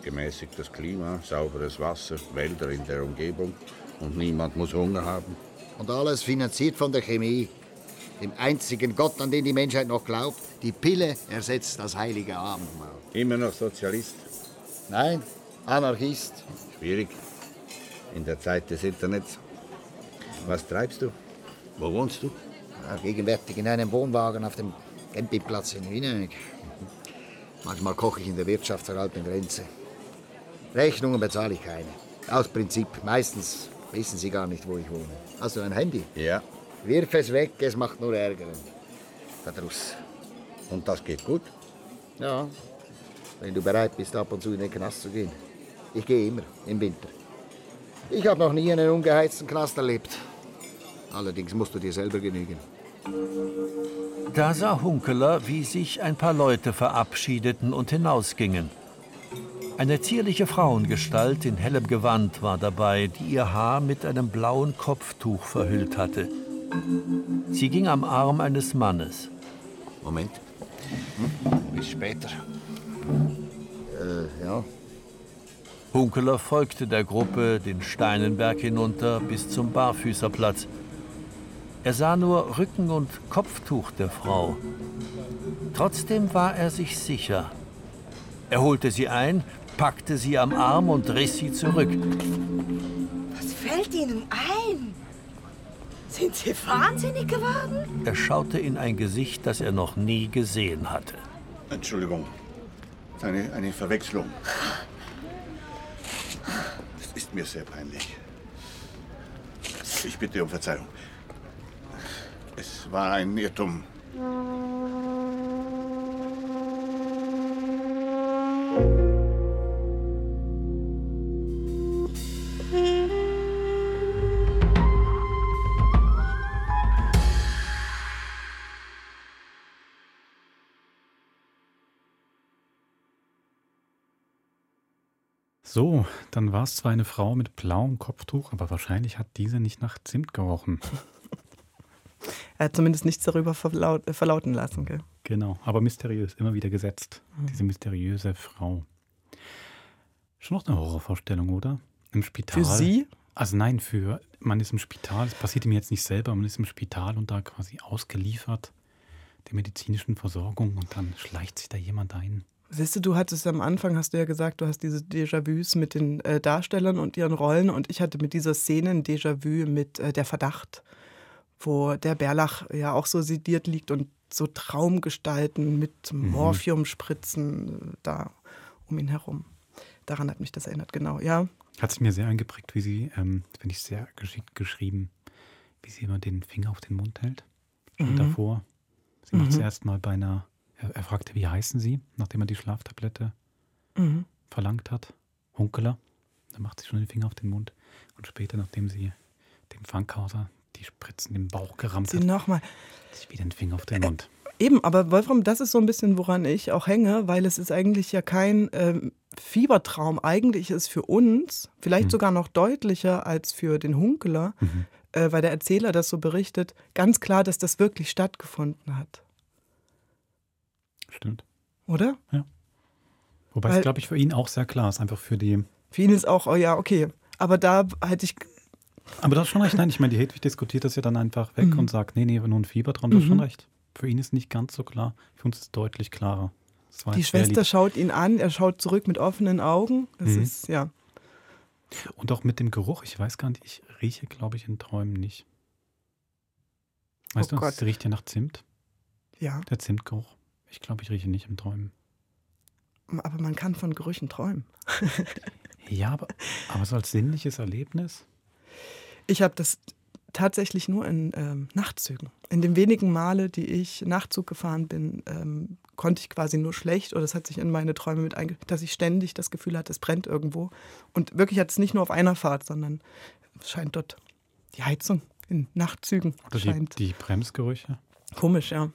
Gemäßigtes Klima, sauberes Wasser, Wälder in der Umgebung und niemand muss Hunger haben. Und alles finanziert von der Chemie, dem einzigen Gott, an den die Menschheit noch glaubt. Die Pille ersetzt das heilige Abendmahl. Immer noch Sozialist? Nein, Anarchist. Schwierig. In der Zeit des Internets. Was treibst du? Wo wohnst du? Ja, gegenwärtig in einem Wohnwagen auf dem Campingplatz in Wiener. Manchmal koche ich in der Wirtschaft zur alten Grenze. Rechnungen bezahle ich keine. Aus Prinzip. Meistens wissen sie gar nicht, wo ich wohne. Hast du ein Handy? Ja. Wirf es weg, es macht nur Ärger. Verdruss. Und das geht gut? Ja. Wenn du bereit bist, ab und zu in den Knast zu gehen. Ich gehe immer, im Winter. Ich habe noch nie einen ungeheizten Knast erlebt. Allerdings musst du dir selber genügen. Da sah Hunkeler, wie sich ein paar Leute verabschiedeten und hinausgingen. Eine zierliche Frauengestalt in hellem Gewand war dabei, die ihr Haar mit einem blauen Kopftuch verhüllt hatte. Sie ging am Arm eines Mannes. Moment. Hm? Bis später. Äh, ja. Hunkeler folgte der Gruppe den Steinenberg hinunter bis zum Barfüßerplatz. Er sah nur Rücken und Kopftuch der Frau. Trotzdem war er sich sicher. Er holte sie ein, packte sie am Arm und riss sie zurück. Was fällt Ihnen ein? Sind Sie wahnsinnig geworden? Er schaute in ein Gesicht, das er noch nie gesehen hatte. Entschuldigung. Eine, eine Verwechslung. Es ist mir sehr peinlich. Ich bitte um Verzeihung. Es war ein Irrtum. So, dann war es zwar eine Frau mit blauem Kopftuch, aber wahrscheinlich hat diese nicht nach Zimt gerochen. <laughs> Er hat zumindest nichts darüber verlaut, äh, verlauten lassen. Gell? Genau, aber mysteriös, immer wieder gesetzt. Mhm. Diese mysteriöse Frau. Schon noch eine Horrorvorstellung, oder? Im Spital. Für Sie? Also nein, für man ist im Spital, das passiert mir jetzt nicht selber, man ist im Spital und da quasi ausgeliefert der medizinischen Versorgung und dann schleicht sich da jemand ein. Siehst du, du hattest am Anfang, hast du ja gesagt, du hast diese Déjà-vus mit den äh, Darstellern und ihren Rollen und ich hatte mit dieser Szene ein Déjà-vu mit äh, der Verdacht, wo der Bärlach ja auch so sediert liegt und so Traumgestalten mit Mhm. Morphiumspritzen äh, da um ihn herum. Daran hat mich das erinnert, genau, ja. Hat sich mir sehr eingeprägt, wie sie, ähm, das finde ich sehr geschickt geschrieben, wie sie immer den Finger auf den Mund hält. Und Mhm. davor. Sie macht es Mhm. erst mal bei einer, er, er fragte, wie heißen sie, nachdem er die Schlaftablette Mhm. verlangt hat. Hunkeler. Dann macht sie schon den Finger auf den Mund. Und später, nachdem sie dem Fankhauser die Spritzen im Bauch gerammt Sie hat, nochmal. sich wieder den Finger auf den Mund. Eben, aber Wolfram, das ist so ein bisschen, woran ich auch hänge, weil es ist eigentlich ja kein ähm, Fiebertraum. Eigentlich ist für uns vielleicht Mhm. sogar noch deutlicher als für den Hunkeler, äh, weil der Erzähler das so berichtet, ganz klar, dass das wirklich stattgefunden hat. Stimmt. Oder? Ja. Wobei Weil- es, glaube ich, für ihn auch sehr klar ist, einfach für die. Für ihn ist auch, oh ja, okay. Aber da hätte ich. Aber du hast schon recht, nein, ich meine, die Hedwig diskutiert das ja dann einfach weg Mhm. und sagt, nee, nee, nur ein Fiebertraum, du hast schon Mhm. recht. Für ihn ist nicht ganz so klar, für uns ist es deutlich klarer. Das Die Schwester schaut ihn an, er schaut zurück mit offenen Augen. Das Mhm. ist, ja. Und auch mit dem Geruch, ich weiß gar nicht, ich rieche, glaube ich, in Träumen nicht. Weißt Oh du, Gott. es riecht ja nach Zimt, Ja, der Zimtgeruch. Ich glaube, ich rieche nicht im Träumen. aber man kann von Gerüchen träumen. <laughs> Ja, aber, aber so als sinnliches Erlebnis? Ich habe das tatsächlich nur in ähm, Nachtzügen. In den wenigen Male, die ich Nachtzug gefahren bin, ähm, konnte ich quasi nur schlecht, oder es hat sich in meine Träume mit einge... dass ich ständig das Gefühl hatte, es brennt irgendwo. Und wirklich hat es nicht nur auf einer Fahrt, sondern es scheint dort die Heizung in Nachtzügen Oder die, die Bremsgerüche? Komisch, ja.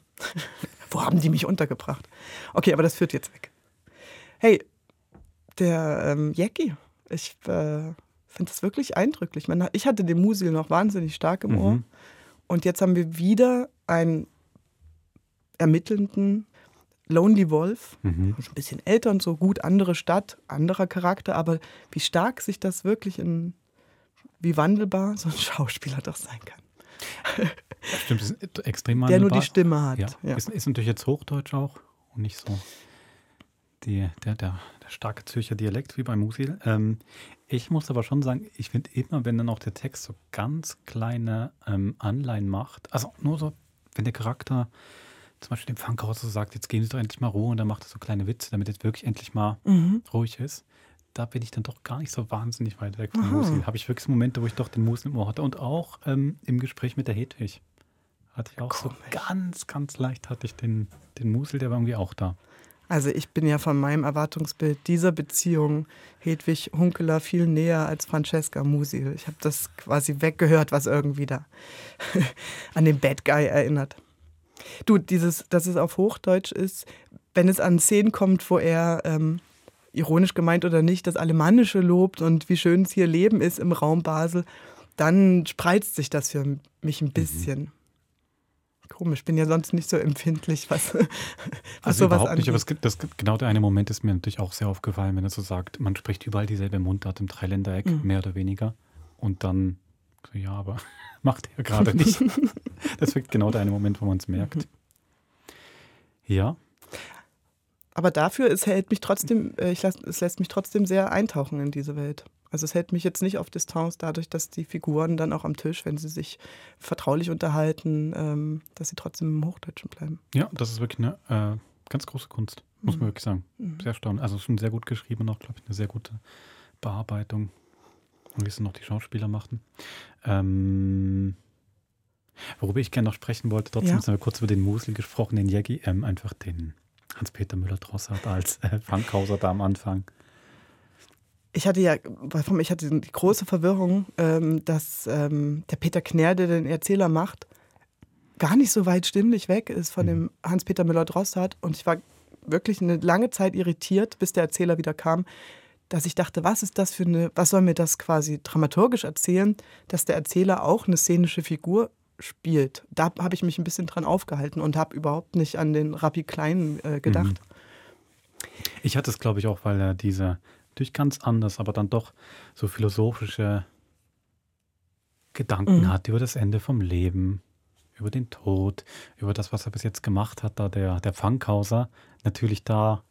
Wo haben die mich untergebracht? Okay, aber das führt jetzt weg. Hey, der ähm, Jackie, ich äh, finde das wirklich eindrücklich. Man, ich hatte den Musil noch wahnsinnig stark im Mhm. Ohr. Und jetzt haben wir wieder einen ermittelnden Lonely Wolf. Mhm. Schon ein bisschen älter und so, gut, andere Stadt, anderer Charakter. Aber wie stark sich das wirklich in, wie wandelbar so ein Schauspieler doch sein kann. <laughs> Stimmt, das ist extrem Der nur die Stimme hat, Ja, ja. Ist, ist natürlich jetzt Hochdeutsch auch und nicht so die, der, der, der starke Zürcher Dialekt wie bei Musil. Ähm, ich muss aber schon sagen, ich finde immer, wenn dann auch der Text so ganz kleine ähm, Anleihen macht, also nur so, wenn der Charakter zum Beispiel dem Funkhaus so sagt, jetzt geben Sie doch endlich mal Ruhe und dann macht er so kleine Witze, damit jetzt wirklich endlich mal Mhm. ruhig ist. Da bin ich dann doch gar nicht so wahnsinnig weit weg von. Musil. Habe ich wirklich Momente, wo ich doch den Musil im Ohr hatte. Und auch ähm, im Gespräch mit der Hedwig hatte ich auch so ganz, ganz leicht hatte ich den, den Musil, der war irgendwie auch da. Also ich bin ja von meinem Erwartungsbild dieser Beziehung Hedwig Hunkeler viel näher als Francesca Musil. Ich habe das quasi weggehört, was irgendwie da <laughs> an den Bad Guy erinnert. Du, dieses, dass es auf Hochdeutsch ist, wenn es an Szenen kommt, wo er, ähm, ironisch gemeint oder nicht, das Alemannische lobt und wie schön es hier Leben ist im Raum Basel, dann spreizt sich das für mich ein bisschen. Komisch, bin ja sonst nicht so empfindlich, was, <laughs> was Also sowas überhaupt nicht, aber angeht. es gibt, das, gibt- genau der eine Moment ist mir natürlich auch sehr aufgefallen, wenn er so sagt, man spricht überall dieselbe Mundart im Dreiländereck, Mhm. mehr oder weniger. Und dann, so, ja, aber <laughs> macht er gerade nicht. <laughs> das wird genau der eine Moment, wo man es merkt. Ja, Aber dafür, es hält mich trotzdem, äh, ich lass, es lässt mich trotzdem sehr eintauchen in diese Welt. Also es hält mich jetzt nicht auf Distanz dadurch, dass die Figuren dann auch am Tisch, wenn sie sich vertraulich unterhalten, ähm, dass sie trotzdem im Hochdeutschen bleiben. ja, das ist wirklich eine äh, ganz große Kunst, muss man Mhm. wirklich sagen. Mhm. Sehr erstaunlich. Also schon sehr gut geschrieben auch, glaube ich, eine sehr gute Bearbeitung. Und wie es dann noch die Schauspieler machten. Ähm, worüber ich gerne noch sprechen wollte, trotzdem Ja. haben wir kurz über den Musel gesprochen, den Jägi, ähm, einfach den Hans-Peter Müller-Drossard als äh, Funkhauser da am Anfang. Ich hatte ja, ich hatte die große Verwirrung, ähm, dass ähm, der Peter Knär, der den Erzähler macht, gar nicht so weit stimmlich weg ist von dem Hans-Peter Müller-Drossard. Und ich war wirklich eine lange Zeit irritiert, bis der Erzähler wieder kam, dass ich dachte, was ist das für eine, was soll mir das quasi dramaturgisch erzählen, dass der Erzähler auch eine szenische Figur spielt. Da habe ich mich ein bisschen dran aufgehalten und habe überhaupt nicht an den Rappi Klein äh, gedacht. Mhm. Ich hatte es, glaube ich, auch, weil er diese, durch ganz anders, aber dann doch so philosophische Gedanken mhm. hat über das Ende vom Leben, über den Tod, über das, was er bis jetzt gemacht hat, da der, der Fankhauser. Natürlich da,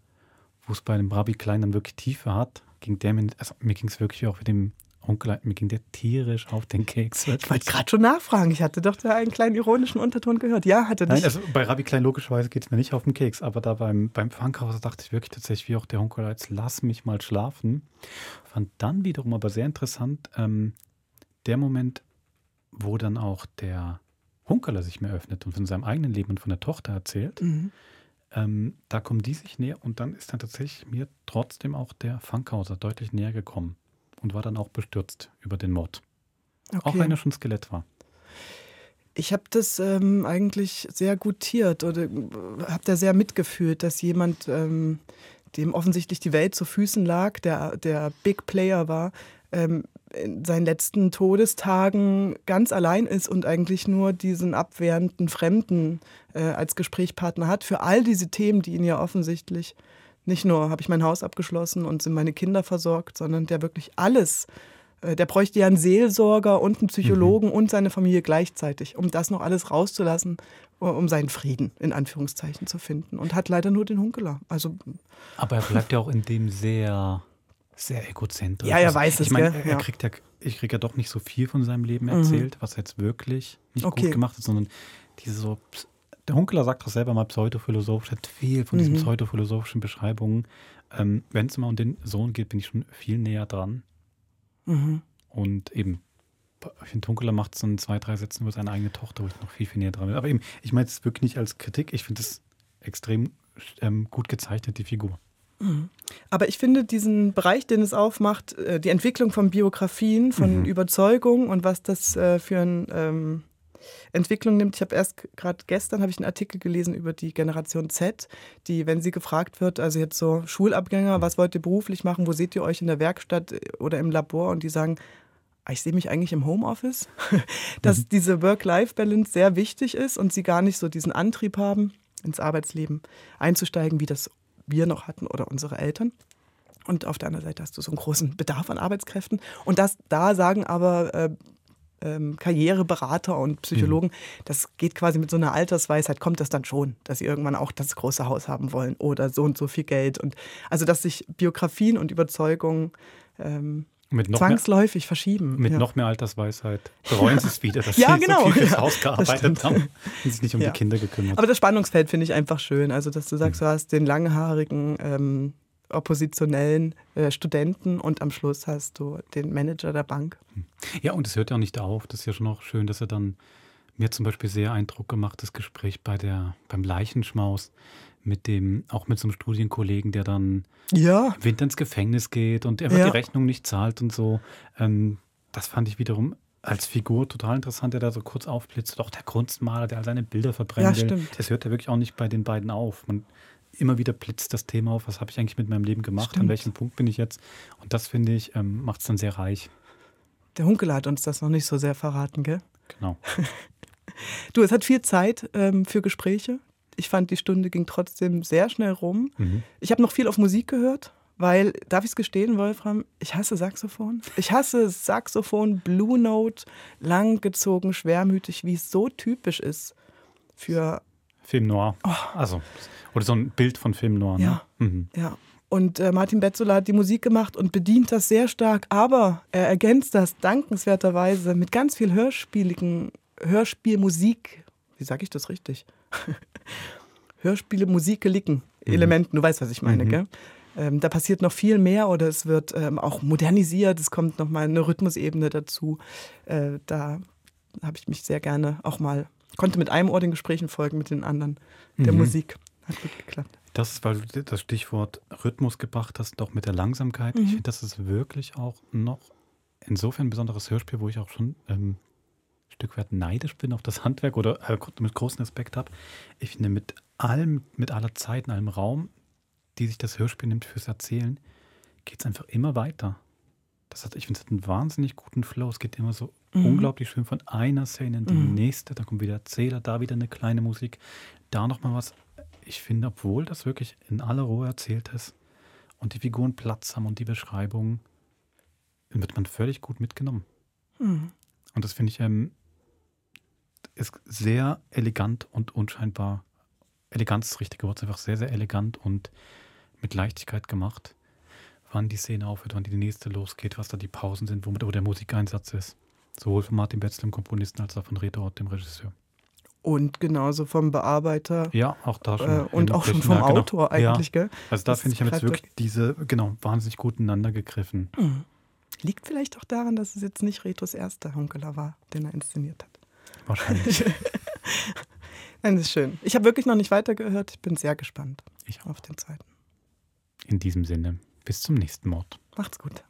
wo es bei dem Rabbi Klein dann wirklich Tiefe hat, ging der mir, also mir ging es wirklich auch mit dem Onkel, mir ging der tierisch auf den Keks. Ich wollte gerade schon nachfragen. Ich hatte doch da einen kleinen ironischen Unterton gehört. Ja, hatte nicht. Nein, also bei Rabbi Klein logischerweise geht es mir nicht auf den Keks, aber da beim, beim Fankhauser dachte ich wirklich tatsächlich, wie auch der Onkel, jetzt lass mich mal schlafen. Fand dann wiederum aber sehr interessant, ähm, der Moment, wo dann auch der Hunkerler sich mehr öffnet und von seinem eigenen Leben und von der Tochter erzählt. Mhm. Ähm, da kommen die sich näher und dann ist dann tatsächlich mir trotzdem auch der Fankhauser deutlich näher gekommen und war dann auch bestürzt über den Mord. Okay. Auch wenn er schon Skelett war. Ich habe das ähm, eigentlich sehr gutiert oder habe da sehr mitgefühlt, dass jemand, ähm, dem offensichtlich die Welt zu Füßen lag, der, der Big Player war, ähm, in seinen letzten Todestagen ganz allein ist und eigentlich nur diesen abwehrenden Fremden äh, als Gesprächspartner hat für all diese Themen, die ihn ja offensichtlich nicht nur habe ich mein Haus abgeschlossen und sind meine Kinder versorgt, sondern der wirklich alles, äh, der bräuchte ja einen Seelsorger und einen Psychologen mhm. und seine Familie gleichzeitig, um das noch alles rauszulassen, um seinen Frieden in Anführungszeichen zu finden. Und hat leider nur den Hunkeler. Also, Aber er bleibt ja auch in dem sehr, sehr egozentrisch. Ja, er also, weiß ich es. Mein, gell? Er kriegt ja, ich kriege ja doch nicht so viel von seinem Leben erzählt, mhm. was er jetzt wirklich nicht okay. gut gemacht hat, sondern diese so der Hunkeler sagt doch selber mal pseudophilosophisch, hat viel von diesen mhm. pseudophilosophischen Beschreibungen. Ähm, Wenn es mal um den Sohn geht, bin ich schon viel näher dran. Mhm. Und eben, ich finde, Hunkeler macht es in zwei, drei Sätzen über seine eigene Tochter, wo ich noch viel, viel näher dran bin. Aber eben, ich meine es wirklich nicht als Kritik, ich finde es extrem ähm, gut gezeichnet, die Figur. Mhm. Aber ich finde diesen Bereich, den es aufmacht, äh, die Entwicklung von Biografien, von mhm. Überzeugung und was das äh, für ein ähm, Entwicklung nimmt. Ich habe erst gerade gestern habe ich einen Artikel gelesen über die Generation Z, die, wenn sie gefragt wird, also jetzt so Schulabgänger, was wollt ihr beruflich machen, wo seht ihr euch in der Werkstatt oder im Labor und die sagen, ah, ich sehe mich eigentlich im Homeoffice, <laughs> dass mhm. diese Work-Life-Balance sehr wichtig ist und sie gar nicht so diesen Antrieb haben, ins Arbeitsleben einzusteigen, wie das wir noch hatten oder unsere Eltern. Und auf der anderen Seite hast du so einen großen Bedarf an Arbeitskräften. Und das, da sagen aber äh, ähm, Karriereberater und Psychologen, mhm. das geht quasi mit so einer Altersweisheit, kommt das dann schon, dass sie irgendwann auch das große Haus haben wollen oder so und so viel Geld. Und also dass sich Biografien und Überzeugungen ähm, zwangsläufig mehr, verschieben. Mit ja. noch mehr Altersweisheit bereuen sie es wieder, dass <laughs> ja, sie genau. so viel fürs Haus gearbeitet haben und sich nicht um ja. die Kinder gekümmert. Aber das Spannungsfeld finde ich einfach schön. Also, dass du sagst, mhm. du hast den langhaarigen ähm, oppositionellen äh, Studenten und am Schluss hast du den Manager der Bank. Ja, und es hört ja auch nicht auf. Das ist ja schon auch schön, dass er dann mir zum Beispiel sehr Eindruck gemacht, das Gespräch bei der, beim Leichenschmaus mit dem, auch mit so einem Studienkollegen, der dann ja. Winter ins Gefängnis geht und er ja. die Rechnung nicht zahlt und so. Ähm, das fand ich wiederum als Figur total interessant, der da so kurz aufblitzt. Auch der Kunstmaler, der all seine Bilder verbrennen ja. Stimmt. Das hört ja wirklich auch nicht bei den beiden auf. Man immer wieder blitzt das Thema auf, was habe ich eigentlich mit meinem Leben gemacht, Stimmt. an welchem Punkt bin ich jetzt. Und das, finde ich, ähm, macht es dann sehr reich. Der Hunkel hat uns das noch nicht so sehr verraten, gell? Genau. <laughs> du, es hat viel Zeit ähm, für Gespräche. Ich fand, die Stunde ging trotzdem sehr schnell rum. Mhm. Ich habe noch viel auf Musik gehört, weil, darf ich es gestehen, Wolfram, ich hasse Saxophon. Ich hasse Saxophon, Blue Note, langgezogen, schwermütig, wie es so typisch ist für Film Noir. Oh. Also, oder so ein Bild von Film Noir. Ne? Ja. Mhm. ja. Und äh, Martin Betzola hat die Musik gemacht und bedient das sehr stark, aber er ergänzt das dankenswerterweise mit ganz viel hörspieligen Hörspielmusik. Wie sage ich das richtig? <laughs> Hörspiele, Musik, Gelicken, mhm. Elementen. Du weißt, was ich meine, mhm. gell? Ähm, da passiert noch viel mehr oder es wird ähm, auch modernisiert. Es kommt noch mal eine Rhythmusebene dazu. Äh, da habe ich mich sehr gerne auch mal konnte mit einem Ohr den Gesprächen folgen, mit den anderen der mhm. Musik. Hat gut geklappt. Das ist, weil du das Stichwort Rhythmus gebracht hast, doch mit der Langsamkeit. Mhm. Ich finde, das ist wirklich auch noch insofern ein besonderes Hörspiel, wo ich auch schon ähm, ein Stück weit neidisch bin auf das Handwerk oder äh, mit großem Respekt habe. Ich finde, mit allem, mit aller Zeit, in allem Raum, die sich das Hörspiel nimmt fürs Erzählen, geht es einfach immer weiter. Das hat, ich finde, es hat einen wahnsinnig guten Flow. Es geht immer so Mhm. unglaublich schön von einer Szene in die Mhm. nächste. Da kommt wieder Erzähler, da wieder eine kleine Musik, da nochmal was. Ich finde, obwohl das wirklich in aller Ruhe erzählt ist und die Figuren Platz haben und die Beschreibungen, wird man völlig gut mitgenommen. Mhm. Und das finde ich ähm, ist sehr elegant und unscheinbar. Elegant ist das richtige Wort, einfach sehr, sehr elegant und mit Leichtigkeit gemacht. Wann die Szene aufhört, wann die nächste losgeht, was da die Pausen sind, womit wo der Musikeinsatz ist. Sowohl von Martin Betzel, dem Komponisten, als auch von Reto Ott, dem Regisseur. Und genauso vom Bearbeiter. Ja, auch da schon. Äh, und auch schon vom Kirchner, genau. Autor eigentlich, ja. gell? Also da finde ich, haben jetzt wirklich diese, genau, wahnsinnig gut ineinander gegriffen. Mhm. Liegt vielleicht auch daran, dass es jetzt nicht Retos erster Hunkeler war, den er inszeniert hat. Wahrscheinlich. <laughs> Nein, das ist schön. Ich habe wirklich noch nicht weitergehört. Ich bin sehr gespannt ich auf den zweiten. In diesem Sinne, bis zum nächsten Mord. Macht's gut.